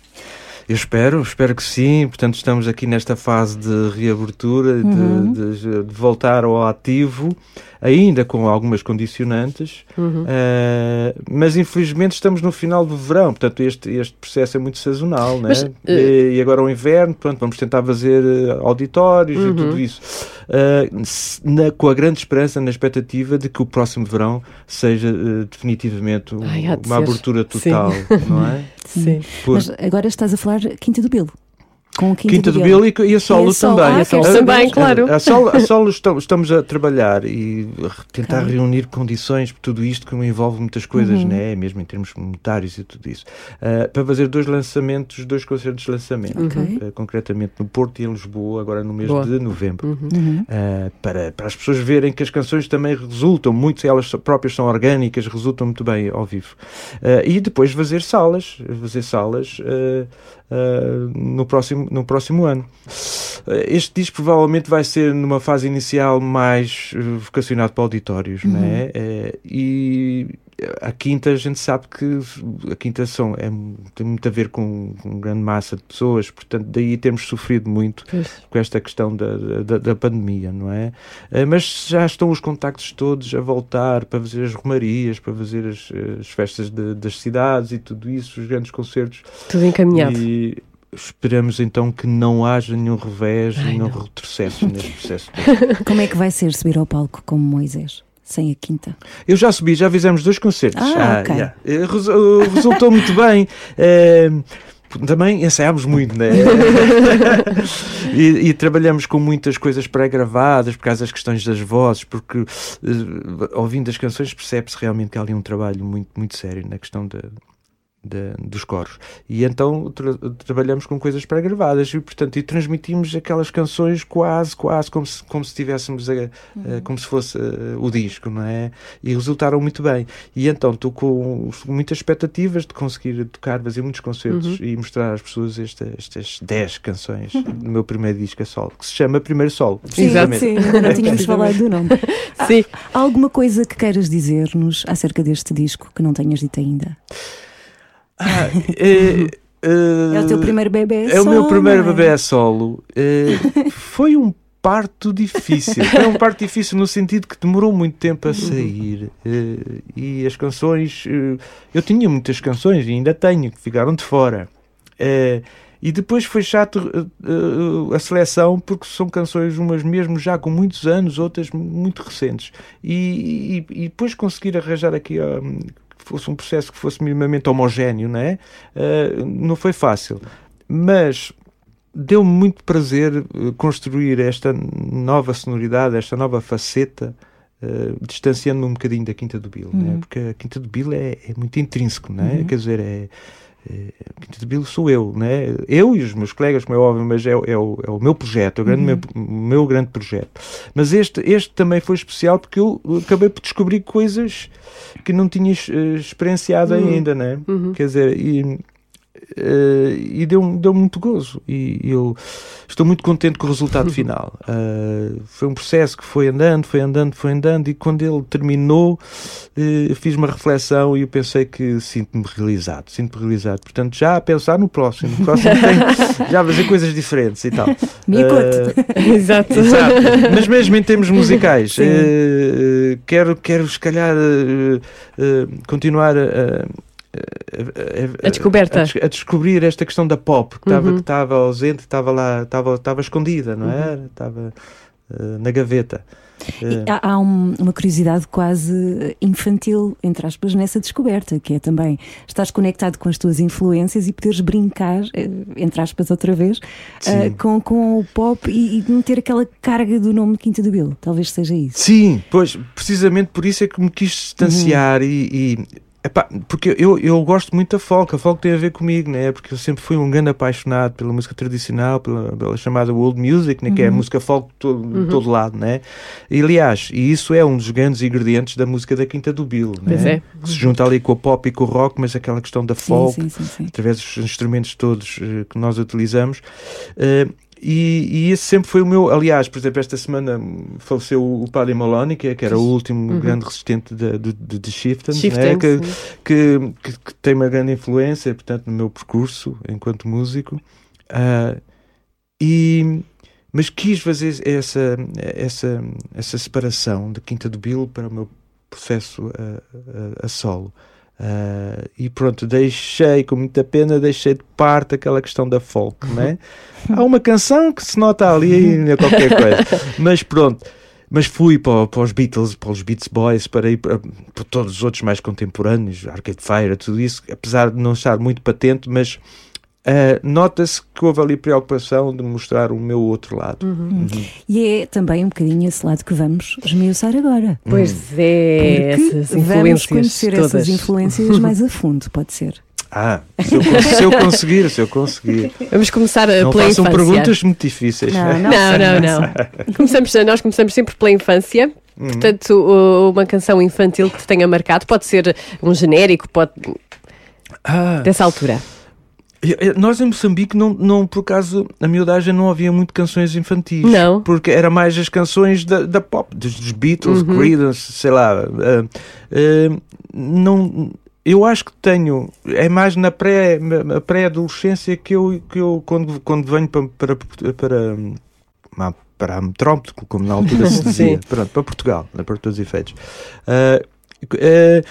Eu espero, espero que sim. Portanto, estamos aqui nesta fase de reabertura, de- Uhum. de, de voltar ao ativo, ainda com algumas condicionantes, Uhum. eh, mas infelizmente estamos no final do verão, portanto, este, este processo é muito sazonal, né? Mas, e, e agora o inverno, pronto, vamos tentar fazer eh, auditórios Uhum. e tudo isso, se- na- com a grande esperança, na expectativa de que o próximo verão seja definitivamente um- Ai, de uma ser. abertura Sim. total, não é? Sim. Por- Mas agora estás a falar Quinta do Bilo. Com o Quinta, Quinta do Bill e, e a solo E também. Ah, A solo- também, claro. A, solo, a solo estamos, a trabalhar e a tentar Ok. reunir condições para tudo isto que envolve muitas coisas, Uhum. né? mesmo em termos monetários e tudo isso. Ah, para fazer dois lançamentos, dois concertos de lançamento. Ok. Ah, concretamente no Porto e em Lisboa, agora no mês Boa. de novembro. Uhum. Uh, para, para as pessoas verem que as canções também resultam muito, elas próprias são orgânicas, resultam muito bem ao vivo. Uh, e depois fazer salas, fazer salas uh, no, próximo, no próximo ano. Uh, Este disco provavelmente vai ser numa fase inicial mais uh, vocacionado para auditórios, Uhum. né? E a quinta a gente sabe que a quinta são, é, tem muito a ver com, com grande massa de pessoas, portanto daí temos sofrido muito Pois. com esta questão da, da, da pandemia, não é? Eh, Mas já estão os contactos todos a voltar para fazer as romarias, para fazer as, as festas de- das cidades e tudo isso, os grandes concertos. Tudo encaminhado. E esperamos então que não haja nenhum revés, Ai, nenhum não. retrocesso neste processo. Como é que vai ser subir ao palco como Moisés? Sem a Quinta. Eu já subi, já fizemos dois concertos. Ah, ok. yeah. Eh, eh, Resultou muito bem. Eh, também ensaiámos muito, né? e, e trabalhamos com muitas coisas pré-gravadas por causa das questões das vozes, porque eh, ouvindo as canções percebe-se realmente que há ali um trabalho muito, muito sério na questão da. Da- dos coros e então tra- trabalhamos com coisas pré-gravadas e portanto e transmitimos aquelas canções quase quase como se como se tivéssemos a, a- como se fosse eh, o disco não é e resultaram muito bem e então estou com muitas expectativas de conseguir tocar fazer muitos concertos e mostrar às pessoas esta- estas 10 canções do meu primeiro disco a solo que se chama Primeiro Solo precisamente. sim, ainda não tínhamos falado do nome. Sim. Há alguma coisa que queiras dizer-nos acerca deste disco que não tenhas dito ainda? Ah, é, É o teu primeiro bebê É o meu solo, primeiro é? bebê solo. Eh, foi um parto difícil. Foi um parto difícil no sentido que demorou muito tempo a sair. eh, e as canções. eh, eu tinha muitas canções e ainda tenho, que ficaram de fora. Eh, e depois foi chato eh, eh, a seleção porque são canções umas mesmo já com muitos anos, outras muito recentes. E, e- e depois conseguir arranjar aqui que fosse um processo que fosse minimamente homogéneo, não é? Eh, não foi fácil. Mas deu-me muito prazer eh, construir esta nova sonoridade, esta nova faceta, eh, distanciando-me um bocadinho da Quinta do Bill, né? porque a Quinta do Bill é, é muito intrínseco, né? quer dizer, é, a Quinta do Bill sou eu, né? eu e os meus colegas, como é óbvio, mas é, o- é, o, é o meu projeto, é o, grande, meu, o meu grande projeto. Mas este, este também foi especial porque eu acabei por descobrir coisas que não tinha eh, experienciado ainda, né? quer dizer, e, eh, e deu, deu muito gozo. E eu estou muito contente com o resultado final. Eh, foi um processo que foi andando, foi andando, foi andando e quando ele terminou eh, fiz uma reflexão e eu pensei que sinto-me realizado, sinto-me realizado. Portanto já a pensar no próximo, no próximo tem, já a fazer coisas diferentes e tal. Eh, Exato. Mas mesmo em termos musicais, quero, quero se calhar continuar a, a- A descoberta. a a descobrir esta questão da pop que estava Uhum. que ausente, estava lá, estava, escondida, não é? Estava eh, na gaveta. E Eh, há há um- uma curiosidade quase infantil, entre aspas, nessa descoberta, que é também estás conectado com as tuas influências e poderes brincar, eh, entre aspas, outra vez, Sim. com, com o pop e, e não ter aquela carga do nome de Quinta do Bill. Talvez seja isso. Sim, pois, precisamente por isso é que me quis distanciar Uhum. e, e Epá, porque eu, eu gosto muito da folk, a folk tem a ver comigo, né? porque eu sempre fui um grande apaixonado pela música tradicional, pela, pela chamada world music, né? que é a música folk de todo, de todo lado. Né? E, aliás, e isso é um dos grandes ingredientes da música da Quinta do Bill. Né? é. Que se junta ali com a pop e com o rock, mas aquela questão da folk, sim, sim, sim. através dos instrumentos todos eh, que nós utilizamos. Eh, e, e esse sempre foi o meu. Aliás, por exemplo, esta semana faleceu o Paddy Maloney, que, é- que era o último grande resistente de, de, de, Chieftains, né? Que, que, que- que tem uma grande influência, portanto, no meu percurso enquanto músico. Ah, e, mas quis fazer essa, essa, essa separação da Quinta do Bill para o meu processo a, a- a solo. Ah, e pronto, deixei, com muita pena, deixei de parte aquela questão da folk, né? Há uma canção que se nota ali, né, qualquer coisa, mas pronto. Mas fui para, para os Beatles, para os Beats Boys, para ir para, para todos os outros mais contemporâneos, Arcade Fire, tudo isso, apesar de não estar muito patente, mas ah, nota-se que houve ali preocupação de mostrar o meu outro lado. Uhum. E é também um bocadinho esse lado que vamos esmiuçar agora. Pois é, Porque essas vamos conhecer todas. essas influências mais a fundo, pode ser. Ah, se eu, se eu conseguir, se eu conseguir. Vamos começar uh, Não pela façam infância. perguntas muito difíceis. Não, não. Não, não, não. Começamos, nós começamos sempre pela infância. Uhum. Portanto, uma canção infantil que te tenha marcado pode ser um genérico, pode Ah, dessa altura. Nós em Moçambique, não, não, por acaso, na miudagem não havia muito canções infantis. Não. Porque era mais as canções da, da pop, dos, Beatles, Uhum. Creedence, sei lá. ah, ah, não, eu acho que tenho, é mais na pré- pré-adolescência que eu, que eu quando, quando venho para, para, para, para, para a metrópole, como na altura se dizia, pronto, para Portugal, para todos os efeitos. Ah, ah,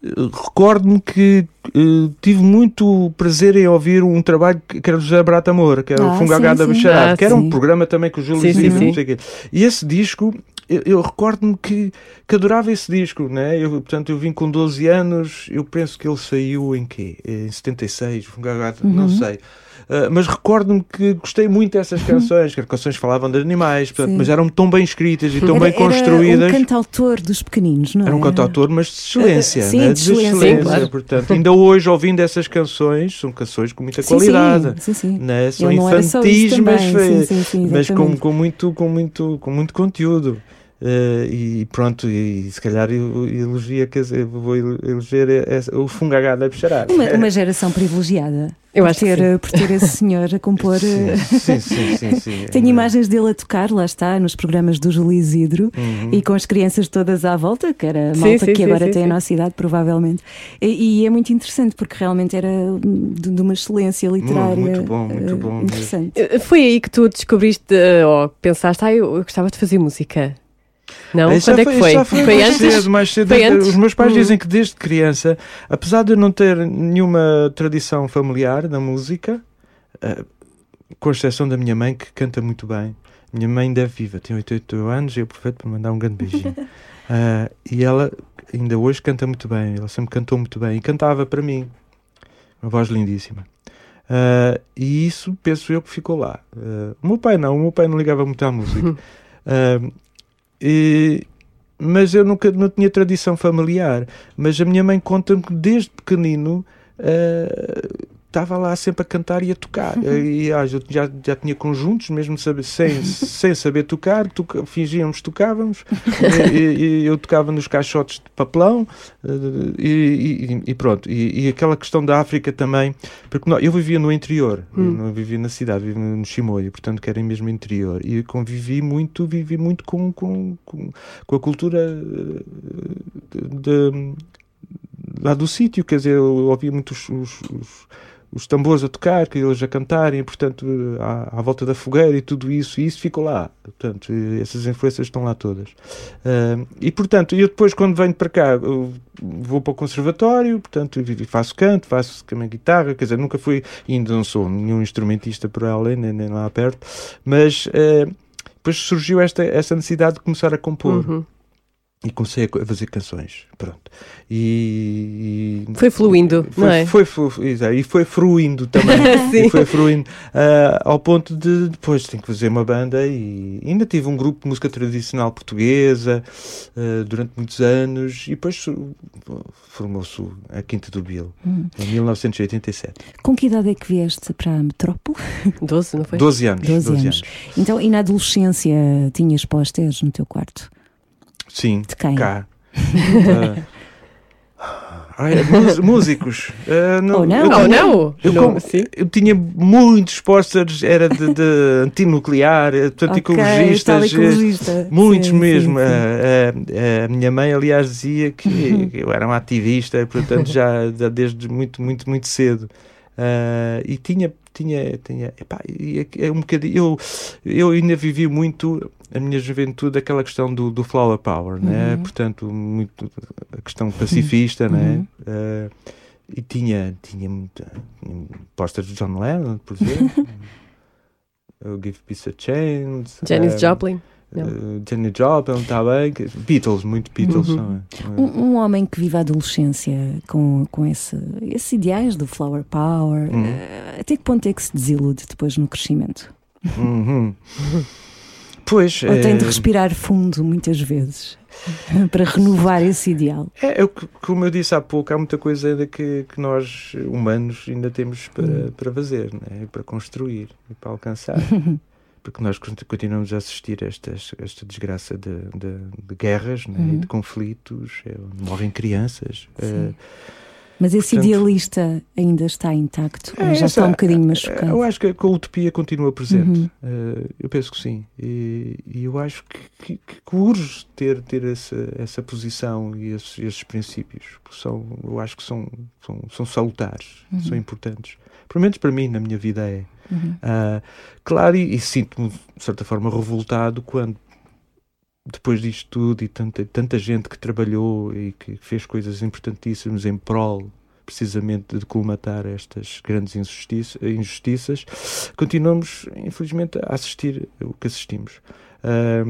Recordo-me que eh, tive muito prazer em ouvir um trabalho que que era do José Brata Moura, que era Ah, o Fungagada. Bacharado, Ah, que era sim. um programa também com o Júlio Sim, sim, sim. não sei o quê. E esse disco, eu, eu recordo-me que, que adorava esse disco, né? Eu, portanto, eu vim com 12 anos, eu penso que ele saiu em quê? Em 76, Fungagada, não Uhum. sei. Ah, mas recordo-me que gostei muito dessas canções, que as canções falavam de animais, portanto, mas eram tão bem escritas e tão Era, bem construídas. Era um cantautor dos pequeninos, não é? Era um cantautor, mas de excelência. Sim, né? de excelência. Sim, claro. Portanto, ainda hoje, ouvindo essas canções, são canções com muita Sim, qualidade. Sim, sim, sim. Né? São Ele infantis, mas, também. foi- Sim, sim, sim, mas com, com, muito, com, muito, com muito conteúdo. Eh, e pronto, e, se calhar eu elogia, quer dizer, vou elogiar essa- o Fungagada a Bicharada. Uma, uma geração privilegiada. Eu por acho que ter, sim. Por ter esse senhor a compor. eh, Sim, sim, sim. sim. Tenho imagens dele a tocar, lá está, nos programas do Júlio Isidro Uhum. e com as crianças todas à volta, que era a Sim, malta sim, que sim, agora sim, tem sim. a nossa idade, provavelmente. E, e é muito interessante porque realmente era de, de uma excelência literária. muito bom, muito eh, bom. Interessante. Uh, Foi aí que tu descobriste, uh, ou pensaste, ah, eu, eu gostava de fazer música. Não? Isso Quando é que foi? isso já foi, mais antes? cedo, mais cedo. Foi? Os meus pais Hum. dizem que desde criança, apesar de eu não ter nenhuma tradição familiar na música, eh, com exceção da minha mãe, que canta muito bem. Minha mãe ainda é viva, tem 88 anos e eu aproveito para mandar um grande beijinho. Ah, e ela ainda hoje canta muito bem, ela sempre cantou muito bem e cantava para mim. Uma voz lindíssima. Ah, e isso penso eu que ficou lá. Ah, o meu pai não, o meu pai não ligava muito à música. Ah, e- mas eu nunca não tinha tradição familiar. Mas a minha mãe conta-me que desde pequenino ah, estava lá sempre a cantar e a tocar. E ah, já, já tinha conjuntos, mesmo saber, sem, sem saber tocar, toca- fingíamos, tocávamos. e, e- eu tocava nos caixotes de papelão eh, e, e- pronto. E, aquela questão da África também, porque nó- eu vivia no interior, eu não vivia na cidade, vivia no Chimoio, portanto que era mesmo interior. E convivi muito, vivi muito com, com, com, com a cultura eh, de, de- lá do sítio, quer dizer, eu ouvia muito os, os, os- os tambores a tocar, que eles a cantarem, portanto, à, à volta da fogueira e tudo isso, e isso ficou lá. Portanto, essas influências estão lá todas. Ah, e, portanto, eu depois, quando venho para cá, vou para o conservatório, portanto, faço canto, faço também guitarra, quer dizer, nunca fui, ainda não sou nenhum instrumentista por além, nem, nem lá perto, mas ah, depois surgiu esta, esta necessidade de começar a compor. Uhum. E comecei a fazer canções. Pronto. E. e- Foi fluindo, foi, não é? Foi, flu- exato, e foi fruindo também. E foi fruindo ah, ao ponto de depois tenho que fazer uma banda e ainda tive um grupo de música tradicional portuguesa ah, durante muitos anos e depois formou-se a Quinta do Bill em 1987. Com que idade é que vieste para a metrópole? 12, não foi? 12 anos. 12 anos. Então, e na adolescência tinhas pósteres no teu quarto? Sim, De quem? cá. Ah, ai, músicos. Ah, Ou não? eu- Oh, não! Eu, Não, como- sim. eu tinha muitos posters, era de, de antinuclear, eh, portanto, Ok, ecologistas, tal eh, ecologista. muitos Sim, sim, mesmo. sim. A, a- a minha mãe, aliás, dizia que eu era um ativista, portanto, já, já desde muito, muito, muito cedo. Ah, e tinha, tinha, tinha epá, é- é um bocadinho. Eu, eu ainda vivi muito a minha juventude aquela questão do, do flower power, né? Uhum. portanto, muito a questão pacifista, né? Uhum. Ah, e tinha, tinha, muita, tinha posters de John Lennon, por exemplo. Give Peace a Chance. Janis ah, Joplin. Uh, Janis Joplin, está bem. que- Beatles, muito Beatles. Uhum. é? Um, um homem que vive a adolescência com, com esse, esses ideais do flower power, Uhum. eh, até que ponto é que se desilude depois no crescimento? Uhum. Pois, Ou tem de eh, respirar fundo muitas vezes para renovar esse ideal? é, é o que, como eu disse há pouco, há muita coisa ainda que, que nós, humanos, ainda temos para, Hum. para fazer, né? Para construir e para alcançar. Porque nós con- continuamos a assistir a estas, esta desgraça de, de- de guerras né? e Uhum. de conflitos, é, morrem crianças. Eh, Mas esse portanto- idealista ainda está intacto? É, já está um bocadinho machucado? Eu acho que a, utopia continua presente. Uhum. Eh, eu penso que sim. E, e eu acho que, que, que urge ter, ter essa, essa posição e esses, esses princípios. Porque são, eu acho que são, são, são salutares, Uhum. são importantes. Pelo menos para mim, na minha vida, é. Uhum. Ah, claro, e, e sinto-me, de certa forma, revoltado quando, depois disto tudo, e tanta, tanta gente que trabalhou e que fez coisas importantíssimas em prol, precisamente, de colmatar estas grandes injustiça, injustiças, continuamos, infelizmente, a assistir o que assistimos. Ah,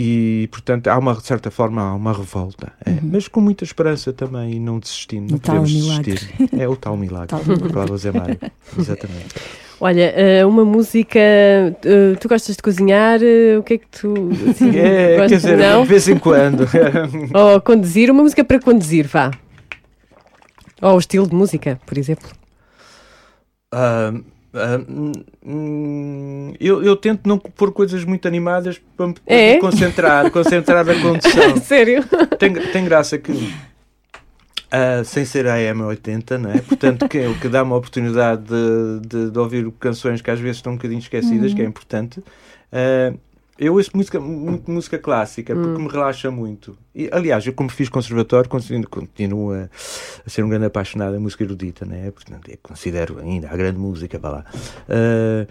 e, portanto, há uma, de certa forma, há uma revolta. é. Uhum. Mas com muita esperança também e não desistindo. Não O podemos desistir. É o tal milagre. Tal milagre. Claro, Zé Mário. Exatamente. Olha, eh, uma música. eh, tu gostas de cozinhar? eh, O que é que tu. assim, É, quer gostas? dizer, não? de vez em quando. Ou conduzir? Uma música para conduzir, vá. Ou o estilo de música, por exemplo. Ah, hum, eu, eu tento não pôr coisas muito animadas para me É? concentrar, concentrar na condução. Sério? Tem, tem graça que, ah, sem ser a AM80, não é? Portanto, que, o que dá uma oportunidade de, de, de ouvir canções que às vezes estão um bocadinho esquecidas, que é importante. Ah, eu ouço música, muito música clássica porque me relaxa muito. E, aliás, eu como fiz conservatório continuo, continuo a, a ser um grande apaixonado da música erudita, né? Eu considero ainda a grande música para lá. Ah,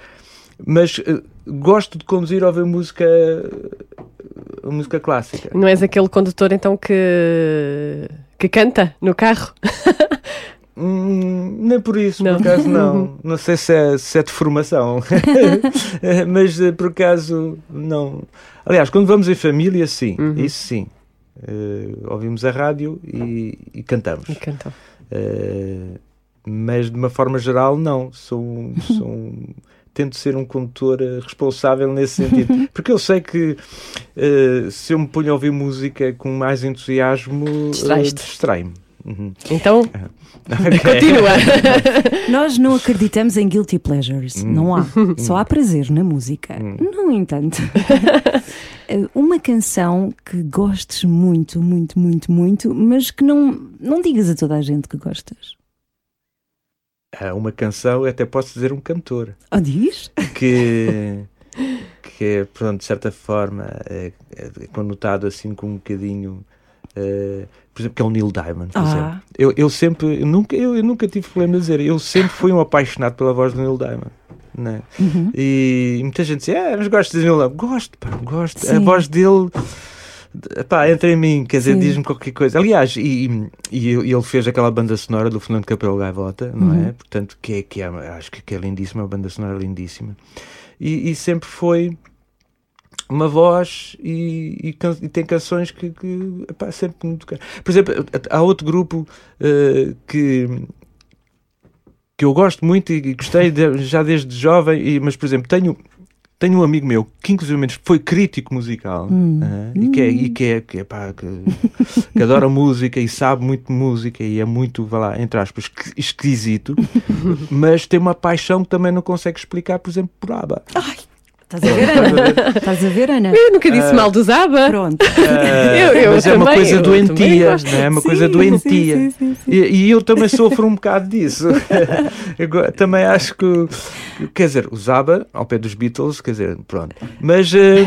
mas ah, gosto de conduzir ouvir música, a música clássica. Não és aquele condutor então que. que canta no carro? Hum, nem por isso, Não. por acaso não. Não sei se é, se é de formação, mas eh, por acaso não. Aliás, quando vamos em família, sim, Uhum. isso sim. Eh, ouvimos a rádio e, e cantamos. E cantam. Eh, mas de uma forma geral, não. Sou, um- sou tento ser um condutor responsável nesse sentido. Porque eu sei que eh, se eu me ponho a ouvir música com mais entusiasmo, Distrais-te. distrai-me. Uhum. Então, Ok. continua. Nós não acreditamos em guilty pleasures, Hum. não há. Só há prazer na música. No entanto, eh, uma canção que gostes muito, muito, muito, muito, mas que não, não digas a toda a gente que gostas. Há uma canção, eu até posso dizer um cantor, Ou diz? que, que é, pronto, de certa forma, é, é conotado assim com um bocadinho. Eh, por exemplo, que é o Neil Diamond, por Ah. exemplo. Eu, eu sempre, eu nunca, eu, eu nunca tive problema de dizer, eu sempre fui um apaixonado pela voz do Neil Diamond. Né? Uhum. E muita gente diz, ah, mas gostas de Neil Diamond? Gosto, pá, gosto. A Sim. voz dele. Pá, entra em mim, quer dizer, diz-me qualquer coisa. Aliás, e, e, e ele fez aquela banda sonora do Fernando Capelo Gaivota, não é? Uhum. Portanto, que é, que é, acho que é lindíssima, uma banda sonora lindíssima. E, e sempre foi uma voz e, e e tem canções que, que epá, sempre me tocaram. Por exemplo, há outro grupo eh, que que eu gosto muito e gostei de- já desde jovem, e- mas por exemplo, tenho tenho um amigo meu que inclusive foi crítico musical eh, e que é, e que, é, que, é, pá, que, que adora música e sabe muito de música e é muito, vá lá, entre aspas, esqui- esquisito, mas tem uma paixão que também não consegue explicar, por exemplo, por ABBA. Estás a ver, Ana? Estás a ver, Ana? Eu nunca disse mal dos ABBA. Pronto. Eu- eu mas é uma coisa doentia, não é? uma coisa Sim, doentia. sim, sim, sim, E, e eu também sofro um bocado disso. Eu também acho que, quer dizer, os ABBA, ao pé dos Beatles, quer dizer, pronto. Mas. eu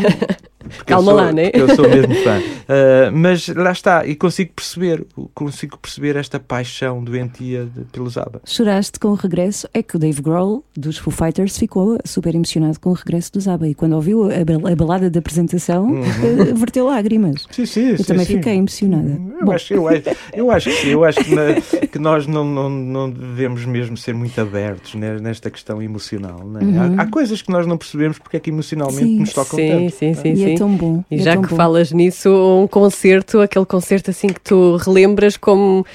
Calma sou- lá, né? Eu sou mesmo fã. Eh, mas lá está, e consigo perceber, consigo perceber esta paixão doentia de- pelos ABBA. Choraste com o regresso. É que o Dave Grohl, dos Foo Fighters, ficou super emocionado com o regresso dos ABBA. E quando ouviu a, bal- a balada da apresentação, eh, verteu lágrimas. Sim, sim, Eu sim, também sim. fiquei emocionada. Eu Bom, acho, eu, acho, eu acho que sim, eu acho que, na- que nós não, não, não devemos mesmo ser muito abertos né, nesta questão emocional. né? Há, há coisas que nós não percebemos porque é que emocionalmente Sim. nos tocam Sim, tanto. sim, sim, e sim. é tão bom. E é já que bom. falas nisso, um concerto, aquele concerto assim que tu relembras como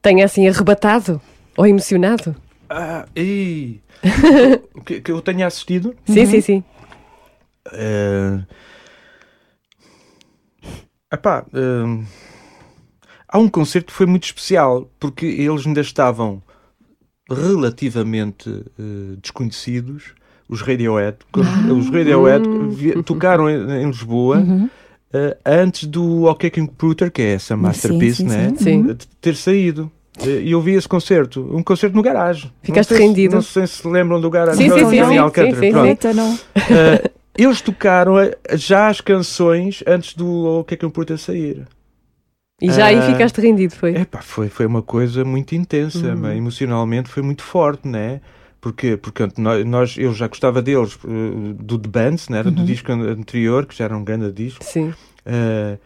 tenha assim arrebatado ou emocionado. Ah, e que, que eu tenha assistido. Sim, sim, sim. eh, epá, eh, há um concerto que foi muito especial porque eles ainda estavam relativamente eh, desconhecidos. Os Radiohead, quando os Radiohead vi- tocaram em, em Lisboa eh, antes do OK Computer, que é essa masterpiece, sim, né? sim. Sim. de ter saído. Eh, E eu vi esse concerto, um concerto no garagem. Ficaste não sei se- rendido? não sei se se lembram do garagem. Sim, Não, sim, não, sim, sim, Alcântara, sim, sim, não. Eh, eles tocaram já as canções antes do O que é que importa sair. E já aí Ah, ficaste rendido, foi? Epá, foi, foi uma coisa muito intensa, mas emocionalmente foi muito forte, né? Porque, porque nós, eu já gostava deles eh, do The Bands, né? do disco an- anterior, que já era um grande disco. Sim. Eh,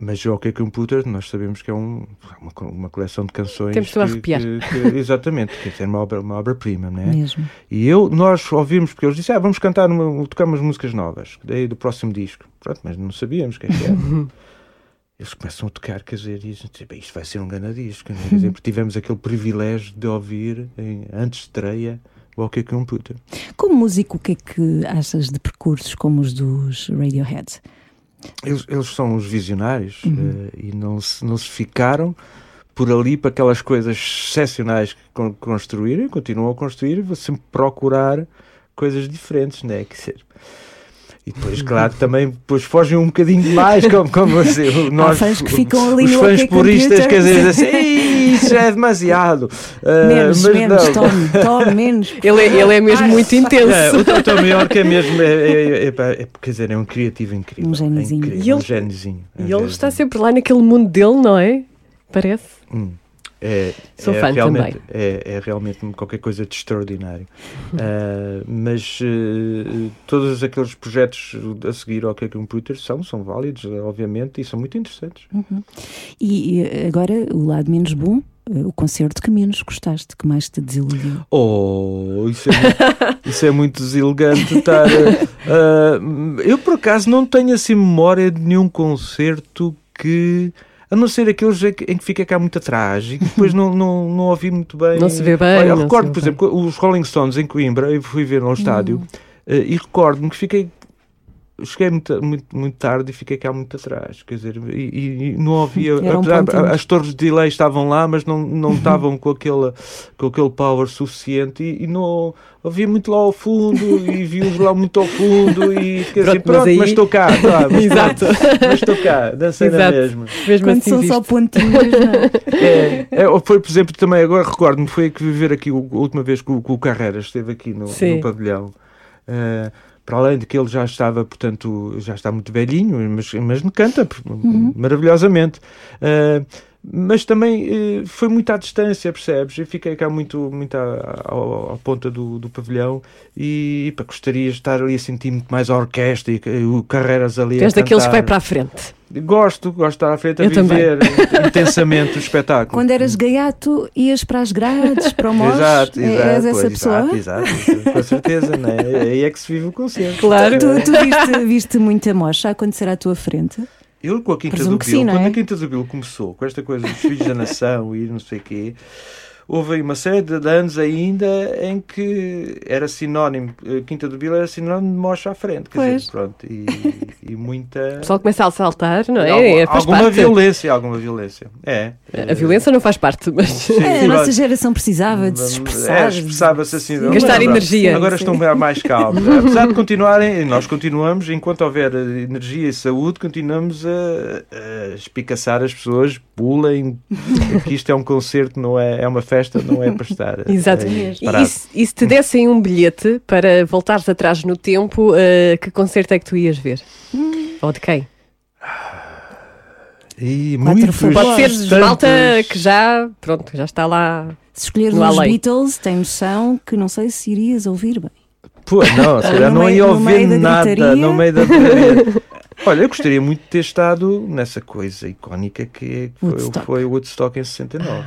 mas o OK Computer, nós sabemos que é um- uma, co- uma coleção de canções. Temos-te a que- arrepiar. que- que- exatamente, que é uma obra- uma obra-prima, né? Mesmo. E eu, nós ouvimos, porque eles disseram, ah, vamos cantar, uma, tocar umas músicas novas, daí do próximo disco. Pronto, mas não sabíamos o que é que era. Eles começam a tocar, quer dizer, e a gente diz, "Bem, isto vai ser um grande disco. né?" Quer dizer, tivemos aquele privilégio de ouvir, em, antes de estreia, o OK Computer. Como músico, o que é que achas de percursos como os dos Radiohead? Eles, eles são os visionários eh, e não se, não se ficaram por ali para aquelas coisas excepcionais que con construíram e continuam a construir e vão sempre procurar coisas diferentes, né? Quer dizer, e depois, claro, também depois fogem um bocadinho mais, como, como assim, nós, fãs que ficam ali os fãs puristas, Computer. quer dizer, assim, "Ei, isso é demasiado. Ah, menos, mas menos, não. tome, tome menos. Ele é, ele é mesmo muito intenso. É, o Tom que é mesmo, é, é, é, é- quer dizer, é um criativo incrível. Um genizinho. É incrível, E ele- um genizinho. é um E ele está sempre lá naquele mundo dele, não é? Parece. Hum. É, Sou é fã realmente, também. É, é realmente qualquer coisa de extraordinário. Ah, mas eh, todos aqueles projetos a seguir ao OK Computer são, são válidos, obviamente, e são muito interessantes. E, e agora, o lado menos bom, eh, o concerto que menos gostaste, que mais te desiludiu. Oh, isso é, muito- isso é muito deselegante estar. a- a- eu, por acaso, não tenho assim memória de nenhum concerto que. A não ser aqueles em que fica cá muito atrás e que depois não, não, não ouvi muito bem. Não se vê bem, Olha, eu recordo, por bem. exemplo, os Rolling Stones em Coimbra, eu fui ver ao estádio eh, e recordo-me que fiquei. Cheguei muito, muito, muito tarde e fiquei cá muito atrás, quer dizer, e, e- não Era um apesar, as torres de delay estavam lá, mas não, não estavam com aquele, com aquele power suficiente e, e não ouvia muito lá ao fundo e vi-os lá muito ao fundo e fiquei assim, Pronto, mas pronto, mas, aí- estou cá, tá, mas, Exato. mas estou cá, dancei na mesma. Mesmo Quando assim são visto. só pontinhos, não. É, é, ou foi, por exemplo, também agora recordo-me, foi que viver aqui a última vez que o, que o Carreras esteve aqui no, no pavilhão. Eh, para além de que ele já estava, portanto, já está muito velhinho, mas, mas canta maravilhosamente. Eh, mas também eh, foi muito à distância, percebes? Eu fiquei cá muito, muito à, à- à ponta do, do pavilhão e, pá, gostaria de estar ali a sentir muito mais a orquestra e, e o Carreiras ali. Tu és daqueles que vai para a frente. Gosto, gosto de estar à frente a Eu também. viver intensamente o espetáculo. Quando eras gaiato, ias para as grades, para o MOS? Exato, É- exato. És essa pois, pessoa? Exato, exato, com certeza, né? Aí é que se vive o concerto. Claro. Tu, tu viste, viste muita mocha acontecer à tua frente? Eu com a Quinta Presumo do Bill, sim, quando é? a Quinta do Bill começou com esta coisa dos filhos da nação e não sei o quê, houve aí uma série de anos ainda em que era sinónimo, a Quinta do Bill era sinónimo de mocha à frente, quer Pois. dizer, pronto, e, e muita... O pessoal começa a saltar, não é? Algum- É, faz alguma parte. violência, alguma violência. É. A violência não faz parte, mas. É, a sim, nossa geração precisava de se expressar. É, expressava-se assim. Gastar agora- energia. Agora estão mais calmos. Apesar de continuarem, nós continuamos, enquanto houver eh, energia e saúde, continuamos a, a espicaçar as pessoas, pulem, que isto é um concerto, não é, é uma festa, não é para estar. eh, Exato. aí E, se- e se te dessem um bilhete para voltares atrás no tempo, eh, que concerto é que tu ias ver? Ou de quem? E muitos, foi Pode ser tantos- malta que já, pronto, já está lá. Se escolheres No os além. Beatles, tem noção que não sei se irias ouvir bem. Pô, não, se calhar não meio- ia ouvir nada gritaria. no meio da. Olha, eu gostaria muito de ter estado nessa coisa icónica que foi, Woodstock. foi o Woodstock em 69.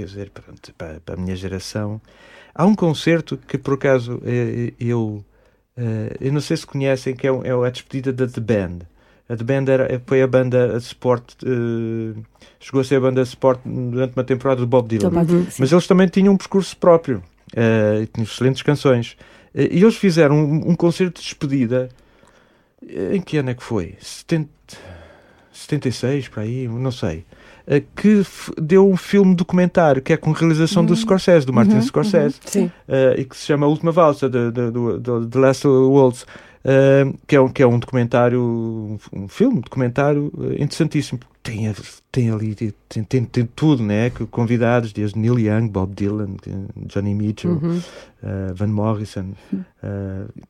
Quer dizer, pronto, para, para a minha geração. Há um concerto que, por acaso, eh, eu, eh, eu não sei se conhecem, que é, é a despedida da The Band. A The Band era, foi a banda de suporte, eh, chegou a ser a banda de suporte durante uma temporada do Bob Dylan. Sim. Mas eles também tinham um percurso próprio eh, e tinham excelentes canções. Eh, e eles fizeram um, um concerto de despedida. eh, em que ano é que foi? 70, 76, para aí, não sei. Eh, que deu um filme documentário que é com realização do Scorsese, do Martin Scorsese, Sim. eh, e que se chama A Última Valsa, de, de, Last Waltz, eh, que, é um, que é um documentário, um, um filme documentário eh, interessantíssimo. Tem, tem ali, tem, tem, tem tudo, né? Que Convidados, desde Neil Young, Bob Dylan, Johnny Mitchell, Uhum. eh, Van Morrison,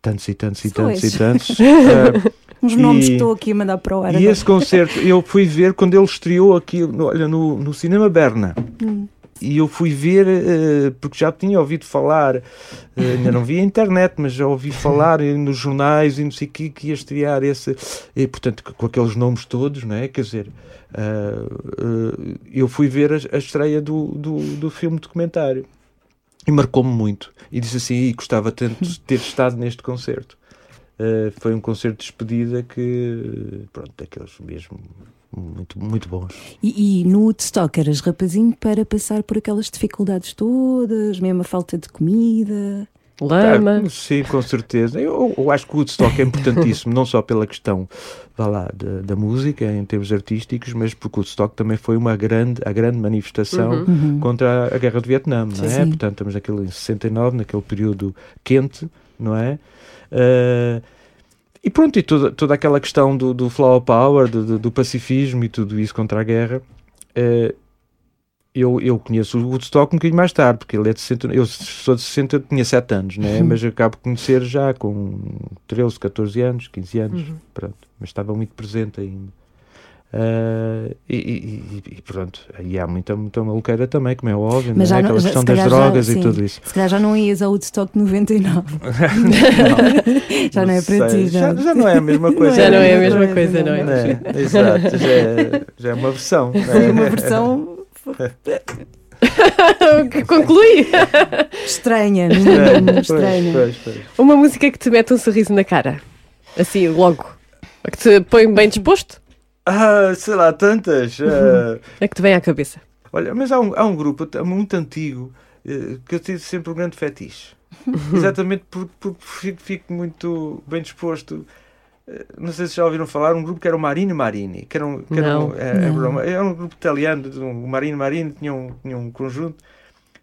tantos e tantos e tantos e tantos. Uns nomes que E- estou aqui a mandar para o ar. e agora. esse concerto eu fui ver quando ele estreou aqui no, olha, no, no Cinema Berna. Hum. E eu fui ver, eh, porque já tinha ouvido falar, eh, ainda não vi a internet, mas já ouvi falar nos jornais e não sei o que, que ia estrear esse. E, portanto, com aqueles nomes todos, não é? Quer dizer, eh, eu fui ver a, estreia do, do, do filme documentário e marcou-me muito. E disse assim: "Ih, gostava tanto de ter estado neste concerto. Uh, foi um concerto de despedida que, pronto, daqueles mesmo muito, muito bons. E, e no Woodstock eras rapazinho para passar por aquelas dificuldades todas, mesmo a falta de comida. Lama. Ah, sim, com certeza. Eu, eu acho que o Woodstock é importantíssimo, não só pela questão vá lá, da, da música, em termos artísticos, mas porque o Woodstock também foi uma grande, a grande manifestação Uhum. contra a guerra do Vietnã, não é? Sim. Portanto, estamos naquele, em 69, naquele período quente, não é? Ah, e pronto, e toda, toda aquela questão do, do flower power, do, do- pacifismo e tudo isso contra a guerra. ah, eu, eu conheço o Woodstock um bocadinho mais tarde, porque ele é de 60, eu sou de 60, eu tinha 7 anos, né? mas eu acabo de conhecer já com 13, 14 anos, 15 anos, pronto, mas estava muito presente ainda. Ah, e, e- e- pronto, aí há muita, muita maluqueira também, como é óbvio, Mas não já é? não- aquela já- questão das calhar já- drogas e sim. tudo isso. Se calhar já não ias ao Woodstock 99. já não é para ti, já, não. já não é a mesma coisa. Já não é a mesma coisa, não é? não É, exato, já é, já é uma versão. Foi uma versão Que conclui. estranha, É, mínimo, pois, estranha. pois, pois. Uma música que te mete um sorriso na cara. Assim, logo. Que te põe bem disposto. Ah, sei lá, tantas. ah, A que te vem à cabeça. olha, mas há um, há um grupo muito antigo eh, que eu tive sempre um grande fetiche. Exatamente porque, porque fico, fico muito bem disposto. Eh, Não sei se já ouviram falar, um grupo que era o Marini Marini, que era um, que era um, Não. é- era um- grupo italiano, o Marini Marini tinha um, tinha um conjunto.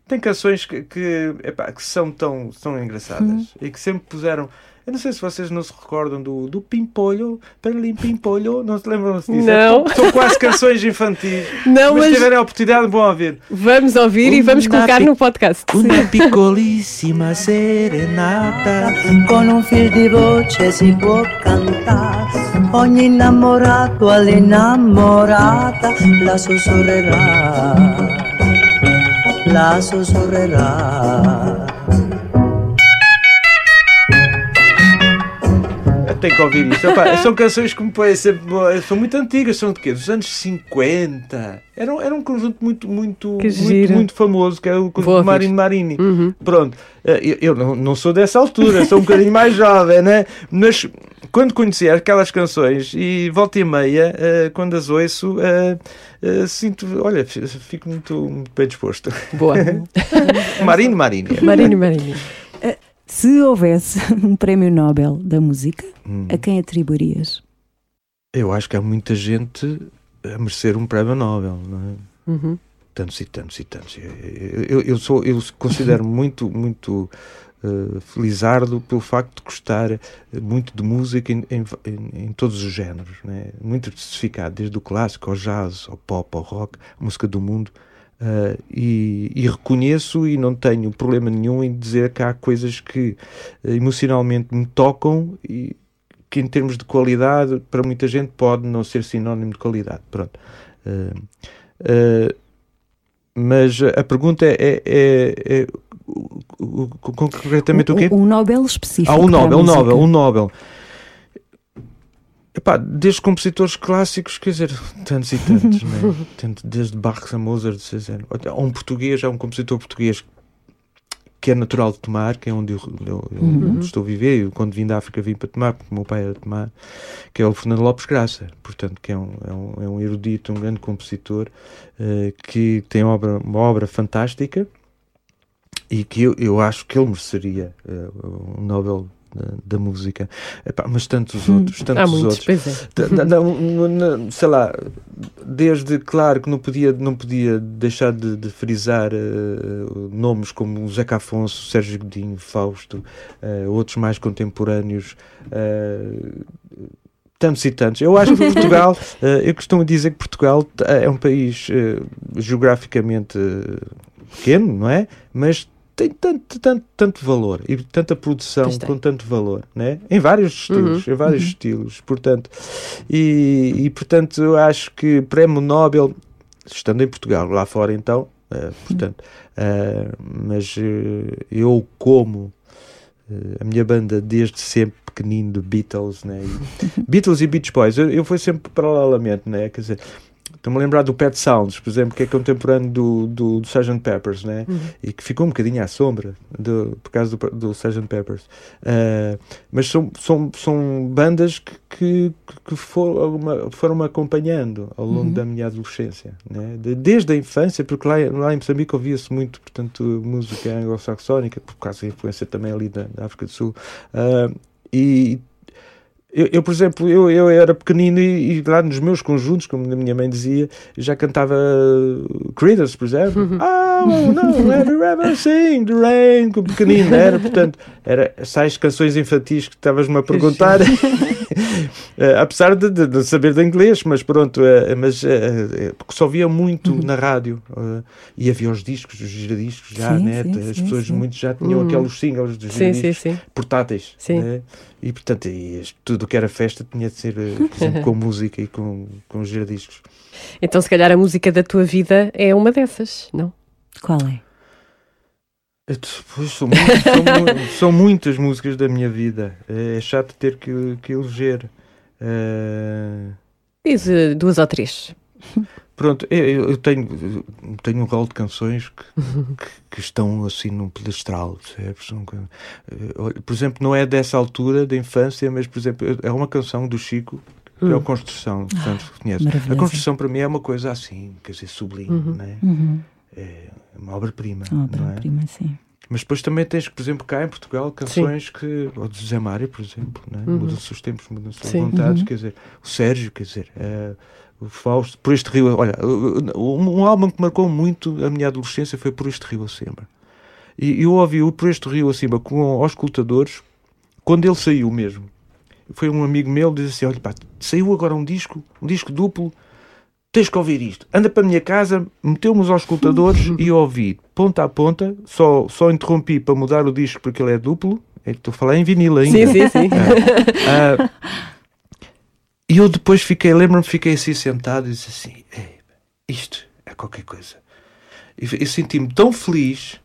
Tem canções que, que, epá, que são tão, tão engraçadas e que sempre puseram Eu não sei se vocês não se recordam do, do Pimpolho, Perlim Pimpolho, não se lembram-se disso? Não. São quase canções infantis. Não, mas, mas- se tiverem a oportunidade, vão ouvir. Vamos ouvir e vamos Uma colocar no podcast. Una piccolissima serenata. Con un fil di voce si può cantare, ogni innamorato all'innamorata la sussurrerà, la sussurrerà. Tem que ouvir isto. Epá, são canções que me parecem boas, são muito antigas, são de quê? Dos anos 50. Era, um- era um conjunto muito, muito, muito, muito famoso, que é o conjunto ouvir. Marini Marini. Uhum. Pronto, Eh, eu, eu não, não sou dessa altura, sou um bocadinho mais jovem, né? Mas quando conheci aquelas canções e volta e meia, eh, quando as ouço, eh, eh, sinto, olha, fico muito, muito bem disposto. Boa. Marini Marini. Marinho, Marinho. Se houvesse um prémio Nobel da música, Hum. a quem atribuirias? Eu acho que há muita gente a merecer um prémio Nobel, não é? Uhum. tantos e tantos e tantos. Eu, eu, sou, eu considero muito, muito eh, felizardo pelo facto de gostar muito de música em, em, em- todos os géneros, né? muito diversificado, desde o clássico ao jazz, ao pop, ao rock, a música do mundo. Eh, e, e reconheço e não tenho problema nenhum em dizer que há coisas que eh, emocionalmente me tocam e que em termos de qualidade para muita gente pode não ser sinónimo de qualidade. Pronto. Eh, eh, mas a pergunta é, é, é- é o- o- o- concretamente o quê? Um, Nobel específico. Ah, um Nobel, um. Nobel, um Nobel. Epá, desde compositores clássicos, quer dizer, tantos e tantos, né? Desde Bach a Mozart, dizer, há um português, há um compositor português que é natural de tomar, que é onde eu, eu- eu Uhum. estou a viver. Eu, quando vim da África, vim para tomar, porque o meu pai era de tomar, que é o Fernando Lopes Graça, portanto, que é um, é um, é um erudito, um grande compositor, eh, que tem obra, uma obra fantástica e que eu, eu acho que ele mereceria eh, um Nobel da, música. Epá, mas tantos outros, tantos Há muitos, outros. pois é. Na- sei lá, desde claro que não podia, não podia deixar de, de frisar eh, nomes como Zeca Afonso, Sérgio Godinho, Fausto, eh, outros mais contemporâneos. eh, tantos e tantos. Eu acho que Portugal, eu costumo dizer que Portugal é um país geograficamente pequeno, não é? Mas tem tanto, tanto, tanto valor e tanta produção com tanto valor, né? Em vários estilos, em vários estilos, portanto, e, e, portanto eu acho que Prémio Nobel, estando em Portugal, lá fora então, eh, portanto, eh, mas eh, eu como a minha banda desde sempre pequenino de Beatles, né? E- Beatles e Beach Boys, eu, eu fui sempre paralelamente, né? Quer dizer, estou-me a lembrar do Pet Sounds, por exemplo, que é contemporâneo do, do, do Sgt. Peppers, né? E que ficou um bocadinho à sombra do, por causa do, do Sgt. Peppers. Ah, mas são, são, são bandas que, que, que foram, uma- foram-me acompanhando ao longo da minha adolescência, né? De- desde a infância, porque lá, lá em Moçambique ouvia-se muito, portanto, música anglo-saxónica, por causa da influência também ali da, da África do Sul. Ah, e eu, eu, por exemplo, eu, eu era pequenino e, e lá nos meus conjuntos, como a minha mãe dizia, já cantava uh, Creedence, por exemplo. Ah, oh, não, have you ever seen the rain? Como pequenino, era, portanto, era essas canções infantis que estavas-me a perguntar. Eh, apesar de, de- de saber de inglês, mas pronto, eh, mas eh, porque só via muito na rádio e havia os discos, os giradiscos já, Sim, né? sim, as sim, pessoas sim. muito já tinham aqueles singles dos giradiscos portáteis. Né? E portanto, e tudo o que era festa tinha de ser, eh, exemplo, com música e com, com giradiscos. Então, se calhar, a música da tua vida é uma dessas, não? Qual é? Eh, Pois, são, muito- são são muitas músicas da minha vida. É chato ter que, que eleger. Eh, Diz eh, duas ou três. Pronto, eu, eu- tenho, tenho um rol de canções que, que, que estão assim num pedestral, percebes? Eh, Por exemplo, não é dessa altura da infância, mas, por exemplo, é uma canção do Chico, que é a Construção, Santos conhece. A maravilhosa. Construção para mim é uma coisa assim, quer dizer, sublime, não é? Uhum. É uma obra-prima, é? Obra-prima, sim. Mas depois também tens, por exemplo, cá em Portugal, canções que. Ou de José Mário, por exemplo, né? mudam-se os tempos, mudam-se as Sim. vontades, quer dizer, o Sérgio, quer dizer, eh, o Fausto, Por Este Rio. Olha, um, um álbum que marcou muito a minha adolescência foi Por Este Rio Acima. E eu ouvi o Por Este Rio Acima com auscultadores quando ele saiu mesmo, foi um amigo meu que disse assim: Olha, pá, saiu agora um disco, um disco duplo, tens que ouvir isto. Anda para a minha casa, meteu-me os auscultadores e ouvi ponta a ponta, só, só interrompi para mudar o disco porque ele é duplo. Eu Estou a falar em vinil ainda. Sim, sim, sim. Ah, e eu depois fiquei, lembro-me, fiquei assim sentado e disse assim: "Ei, isto é qualquer coisa. E senti-me tão feliz,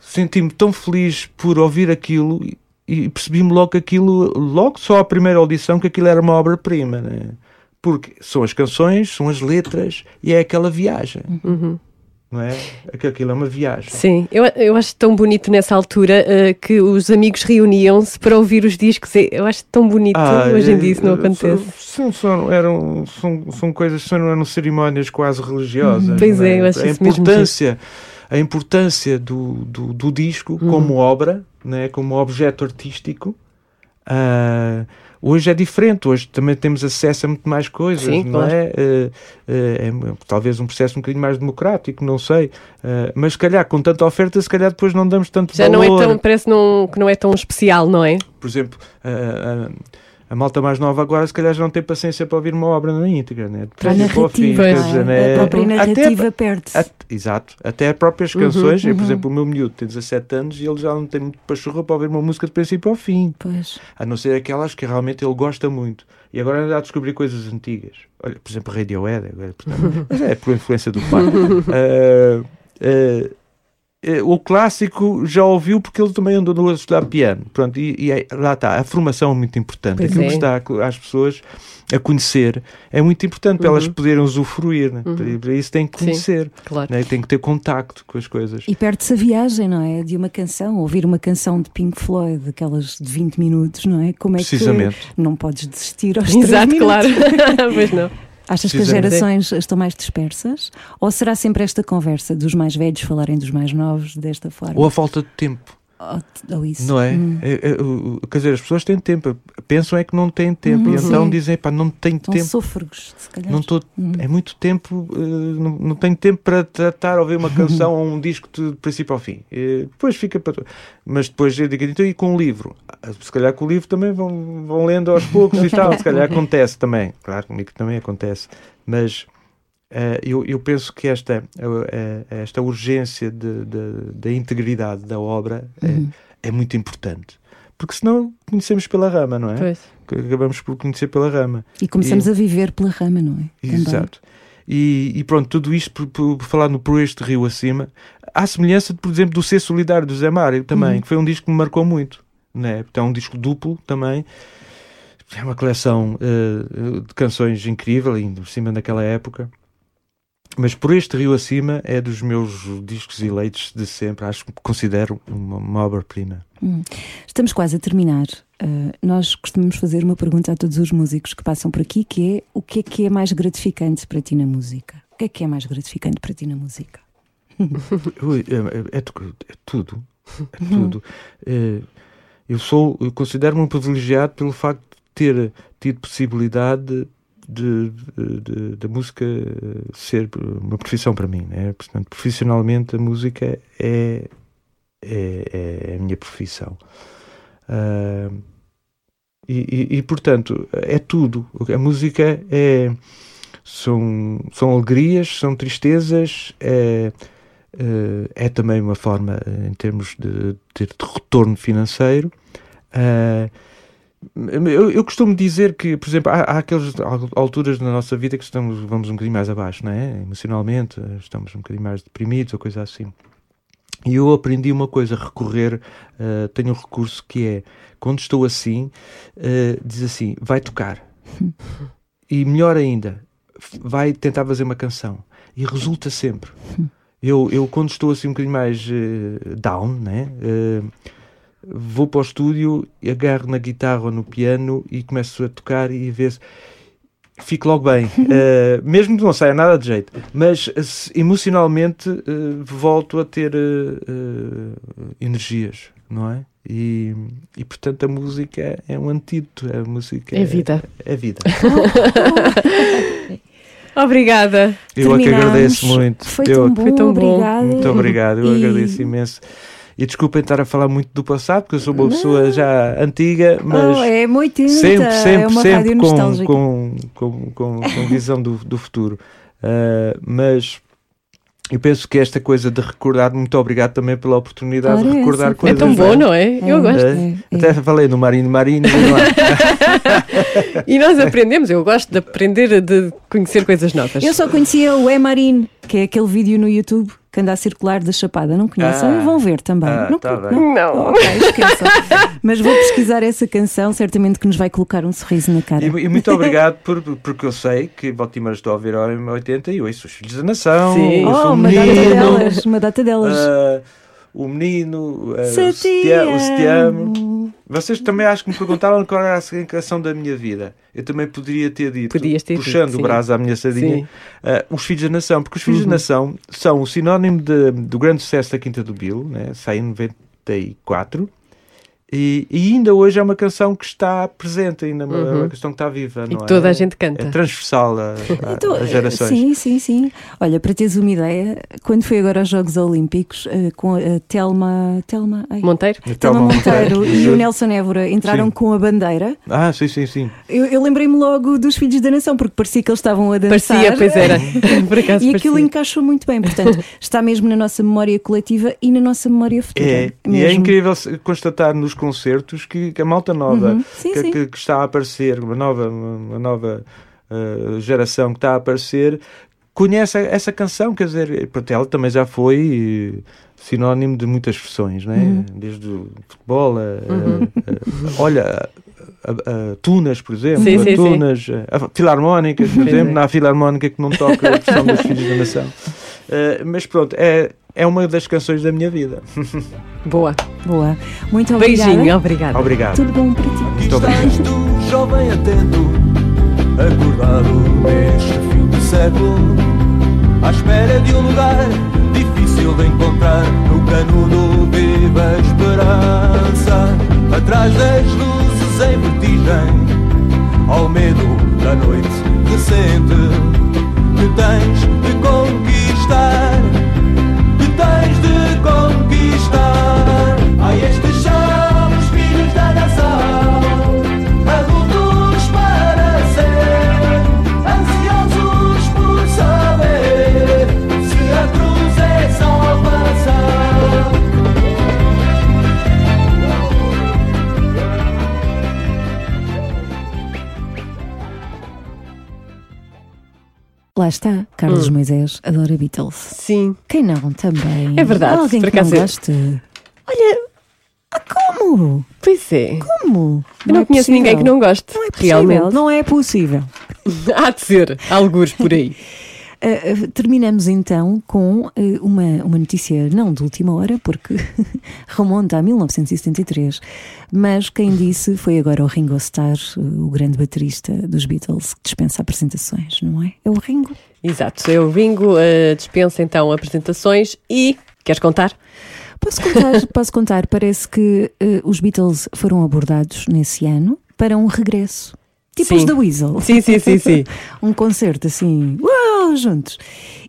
senti-me tão feliz por ouvir aquilo e, e percebi-me logo que aquilo, logo só a primeira audição, que aquilo era uma obra-prima, né? Porque são as canções, são as letras e é aquela viagem. Não é? Que Aquilo é uma viagem. Sim, eu, eu acho tão bonito nessa altura eh, que os amigos reuniam-se para ouvir os discos. Eu acho tão bonito. Hoje em dia isso não eh, acontece. São, são, eram, são, são coisas, são, eram cerimónias quase religiosas. Pois não é, eu acho a isso mesmo importância, a importância do, do, do disco Uhum. como obra, né, como objeto artístico. ah, hoje é diferente, hoje também temos acesso a muito mais coisas, Sim, não claro. é? Ah, ah, é talvez um processo um bocadinho mais democrático, não sei. Ah, mas se calhar com tanta oferta, se calhar depois não damos tanto Já não valor é tão, parece não, que não é tão especial, não é? por exemplo, a, malta mais nova agora se calhar já não tem paciência para ouvir uma obra na íntegra, né? Para a fim, narrativa, quer Pois. dizer, né? é? a própria narrativa perde-se. at- exato, até as próprias Uhum, canções, eu, por exemplo, o meu miúdo tem 17 anos e ele já não tem muito pachorra para ouvir uma música de princípio ao fim, Pois. a não ser aquelas que realmente ele gosta muito. E agora anda a descobrir coisas antigas. Olha, por exemplo, Radiohead, agora, portanto, mas é por influência do pai. Ah, eh, o clássico já ouviu porque ele também andou a estudar piano. Pronto, e, e é- lá está, a formação é muito importante. Pois Aquilo é. que está às pessoas a conhecer é muito importante para elas poderem usufruir. Né? Para- Para isso tem que Uhum. Sim. conhecer, Claro. né? tem que ter contacto com as coisas. E perde-se a viagem, não é? De uma canção, ouvir uma canção de Pink Floyd, aquelas de 20 minutos, não é? Como é Precisamente. que não podes desistir aos 3 Exato, claro. pois não. Achas que as gerações estão mais dispersas? Ou será sempre esta conversa dos mais velhos falarem dos mais novos desta forma? Ou a falta de tempo, Ou, ou isso? não é? Hum. É- é- Quer dizer, as pessoas têm tempo, pensam é que não têm tempo, Uhum. e então Sim. dizem, pá, não tenho São tempo. sôfregos, se calhar. Não tô, Uhum. É muito tempo, eh, não, não tenho tempo para tratar, ouvir uma canção ou um disco de princípio ao fim. Eh, depois fica para. Mas depois eu digo, então e com o livro? Ah, Se calhar com o livro também vão, vão lendo aos poucos e tal, se calhar acontece também. Claro, comigo também acontece. Mas eh, eu, eu penso que esta, eh, eh, esta urgência da integridade da obra é- Uhum. é, muito importante. Porque senão conhecemos pela rama, não é? Pois. Acabamos por conhecer pela rama. E começamos E- a viver pela rama, não é? Exato. E, e pronto, tudo isto por, por, por falar no Por Este Rio Acima, há semelhança, por exemplo, do Ser Solidário do Zé Mário também, Uhum. que foi um disco que me marcou muito. Né? Então, é um disco duplo também. É uma coleção eh, de canções incrível, ainda por cima daquela época. Mas Por Este Rio Acima é dos meus discos eleitos de sempre. Acho que considero uma, uma obra-prima. Hum. Estamos quase a terminar. Uh, nós costumamos fazer uma pergunta a todos os músicos que passam por aqui, que é o que é que é mais gratificante para ti na música? O que é que é mais gratificante para ti na música? É, é- é é tudo. É tudo. É, eu sou, eu considero-me um privilegiado pelo facto de ter tido possibilidade de, da música ser uma profissão para mim. Né? Portanto, profissionalmente a música é, é, é a minha profissão. Ah, e, e- e, portanto, é tudo. A música é. São, são alegrias, são tristezas, é, eh, é também uma forma, em termos de ter retorno financeiro. Eh, eu, eu costumo dizer que, por exemplo, há, há aquelas al- alturas na nossa vida que estamos, vamos um bocadinho mais abaixo, não é? Emocionalmente, eh, estamos um bocadinho mais deprimidos ou coisa assim. E eu aprendi uma coisa, recorrer, eh, tenho um recurso que é, quando estou assim, eh, diz assim, vai tocar. E melhor ainda, vai tentar fazer uma canção. E resulta sempre. Eu, eu quando estou assim um bocadinho mais eh, down, né? eh, vou para o estúdio, agarro na guitarra ou no piano e começo a tocar e ver se fico logo bem. Eh, mesmo que não saia nada de jeito. Mas se- emocionalmente eh, volto a ter eh, energias, não é? E, e portanto a música é, é um antídoto. A música É vida. É, vida. Obrigada. Eu é que Terminamos. agradeço muito. Foi Eu- tão bom, Foi tão bom. obrigada. Muito obrigado, eu E- agradeço imenso. E desculpem estar a falar muito do passado, porque eu sou uma pessoa já antiga, mas Oh, é 80, sempre, sempre, é uma sempre com, com, com, com, com visão do, do futuro. Uh, mas eu penso que esta coisa de recordar, muito obrigado também pela oportunidade Ora, de é, recordar. É coisas. tão bom, velhas. não é? Eu É. gosto. É, É, Até falei no Marino Marino. E nós aprendemos, eu gosto de aprender, de conhecer coisas novas. Eu só conhecia o E Marine, que é aquele vídeo no YouTube que anda a circular da Chapada. Não conhecem? Ah. Vão ver também. Ah, não, tá não. Não. Ok, esqueçam. Mas vou pesquisar essa canção, certamente que nos vai colocar um sorriso na cara. E, e muito obrigado por, porque eu sei que Baltimore estou a ouvir ao M80 e ouço os Filhos da Nação, Sim. Oh, uma data delas, uma data delas. ah, o menino, ah, Se o te se te a- o se te amo. amo. Vocês também acho que me perguntaram qual era a canção da minha vida. Eu também poderia ter dito, ter puxando dito, o braço à minha sardinha, ah, os Filhos da Nação, porque os Filhos da Nação são o sinónimo de- do grande sucesso da Quinta do Bill, né? sai em 94. E, e ainda hoje é uma canção que está presente, ainda é Uhum. uma questão que está viva. E não que é? toda a gente canta. É transversal a, a- Então, às gerações. Sim, sim, sim. Olha, para teres uma ideia, quando foi agora aos Jogos Olímpicos, eh, com a Telma. Telma. ai, Monteiro? Telma Monteiro e Exato. o Nelson Évora entraram Sim. com a bandeira. Ah, sim, sim, sim. Eu, eu lembrei-me logo dos Filhos da Nação, porque parecia que eles estavam a dançar. Parecia, pois era. Por acaso E aquilo parecia. encaixou muito bem, portanto, está mesmo na nossa memória coletiva e na nossa memória futura. É, e é mesmo. incrível constatar nos concertos que, que a malta nova Uhum. Sim, que, sim. que- que está a aparecer, uma nova, uma nova eh, geração que está a aparecer, conhece essa canção, quer dizer, pronto, ela também já foi eh, sinónimo de muitas versões, não é? Uhum. desde o futebol, a, a- a- olha, a, Tunas, por exemplo, Sim, a sim, sim. Tunas, a Filarmónicas, por exemplo, há Filarmónica que não toca a versão dos Filhos da Nação. Eh, mas pronto, é, é uma das canções da minha vida. Boa. Boa. Muito obrigada. Beijinho, obrigada. Obrigado. Tudo bom para ti. Muito obrigado. Estás tu, jovem atento, acordado neste fim de século, à espera de um lugar difícil de encontrar no canudo viva a esperança, atrás das luzes em vertigem, ao medo da noite recente, que tens de conquistar, que tens de conquistar. Ai, estes Lá está, Carlos Moisés adora Beatles. Sim. Quem não também? É verdade, Alguém que não é- goste. Olha, ah, como? Pois é. Como? Eu não, é conheço possível. ninguém que não goste. Não é possível, realmente. não é possível. Há de ser, algures por aí. Uh, uh, terminamos então com uh, uma, uma notícia, não de última hora, porque remonta a 1973, mas quem disse foi agora o Ringo Starr, uh, o grande baterista dos Beatles, que dispensa apresentações, não é? É o Ringo. Exato. Eu Ringo eh, dispensa então apresentações e. Queres contar? Posso contar, posso contar, parece que uh, os Beatles foram abordados nesse ano para um regresso. Tipo Sim. os da Weasel. Sim, sim, sim, sim. um concerto assim, uau, juntos.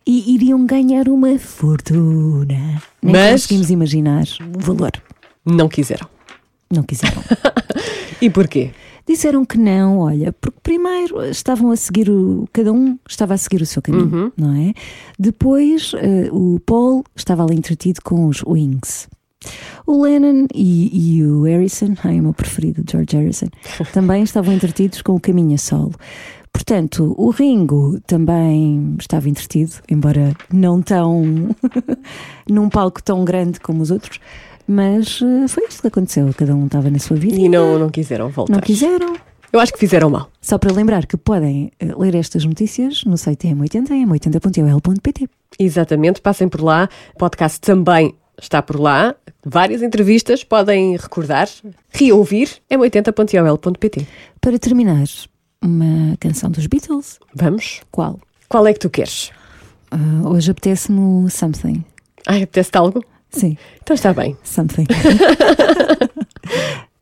E iriam ganhar uma fortuna. Nem Mas- conseguimos imaginar o valor. Não quiseram. Não quiseram. E porquê? Disseram que não, olha, porque primeiro estavam a seguir o. Cada um estava a seguir o seu caminho, Uhum. não é? Depois eh, o Paul estava ali entretido com os Wings. O Lennon e, e o Harrison, ai, o meu preferido, George Harrison, também estavam entretidos com o caminho a solo. Portanto, o Ringo também estava entretido, embora não tão. num palco tão grande como os outros, mas eh, foi isto que aconteceu. Cada um estava na sua vida. E não, não quiseram voltar. Não quiseram. Eu acho que fizeram mal. Só para lembrar que podem eh, ler estas notícias no site M80 em m80.ol.pt. Exatamente, passem por lá. O podcast também está por lá. Várias entrevistas, podem recordar, reouvir, é 80.ol.pt. Para terminar, uma canção dos Beatles. Vamos? Qual? Qual é que tu queres? Ah, hoje apetece-me o Something. Ai, apetece-te algo? Sim, Então está bem, Something.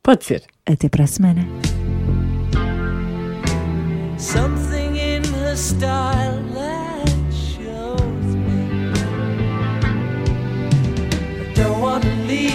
pode ser. Até para a semana. Something in her style that shows me I don't want to leave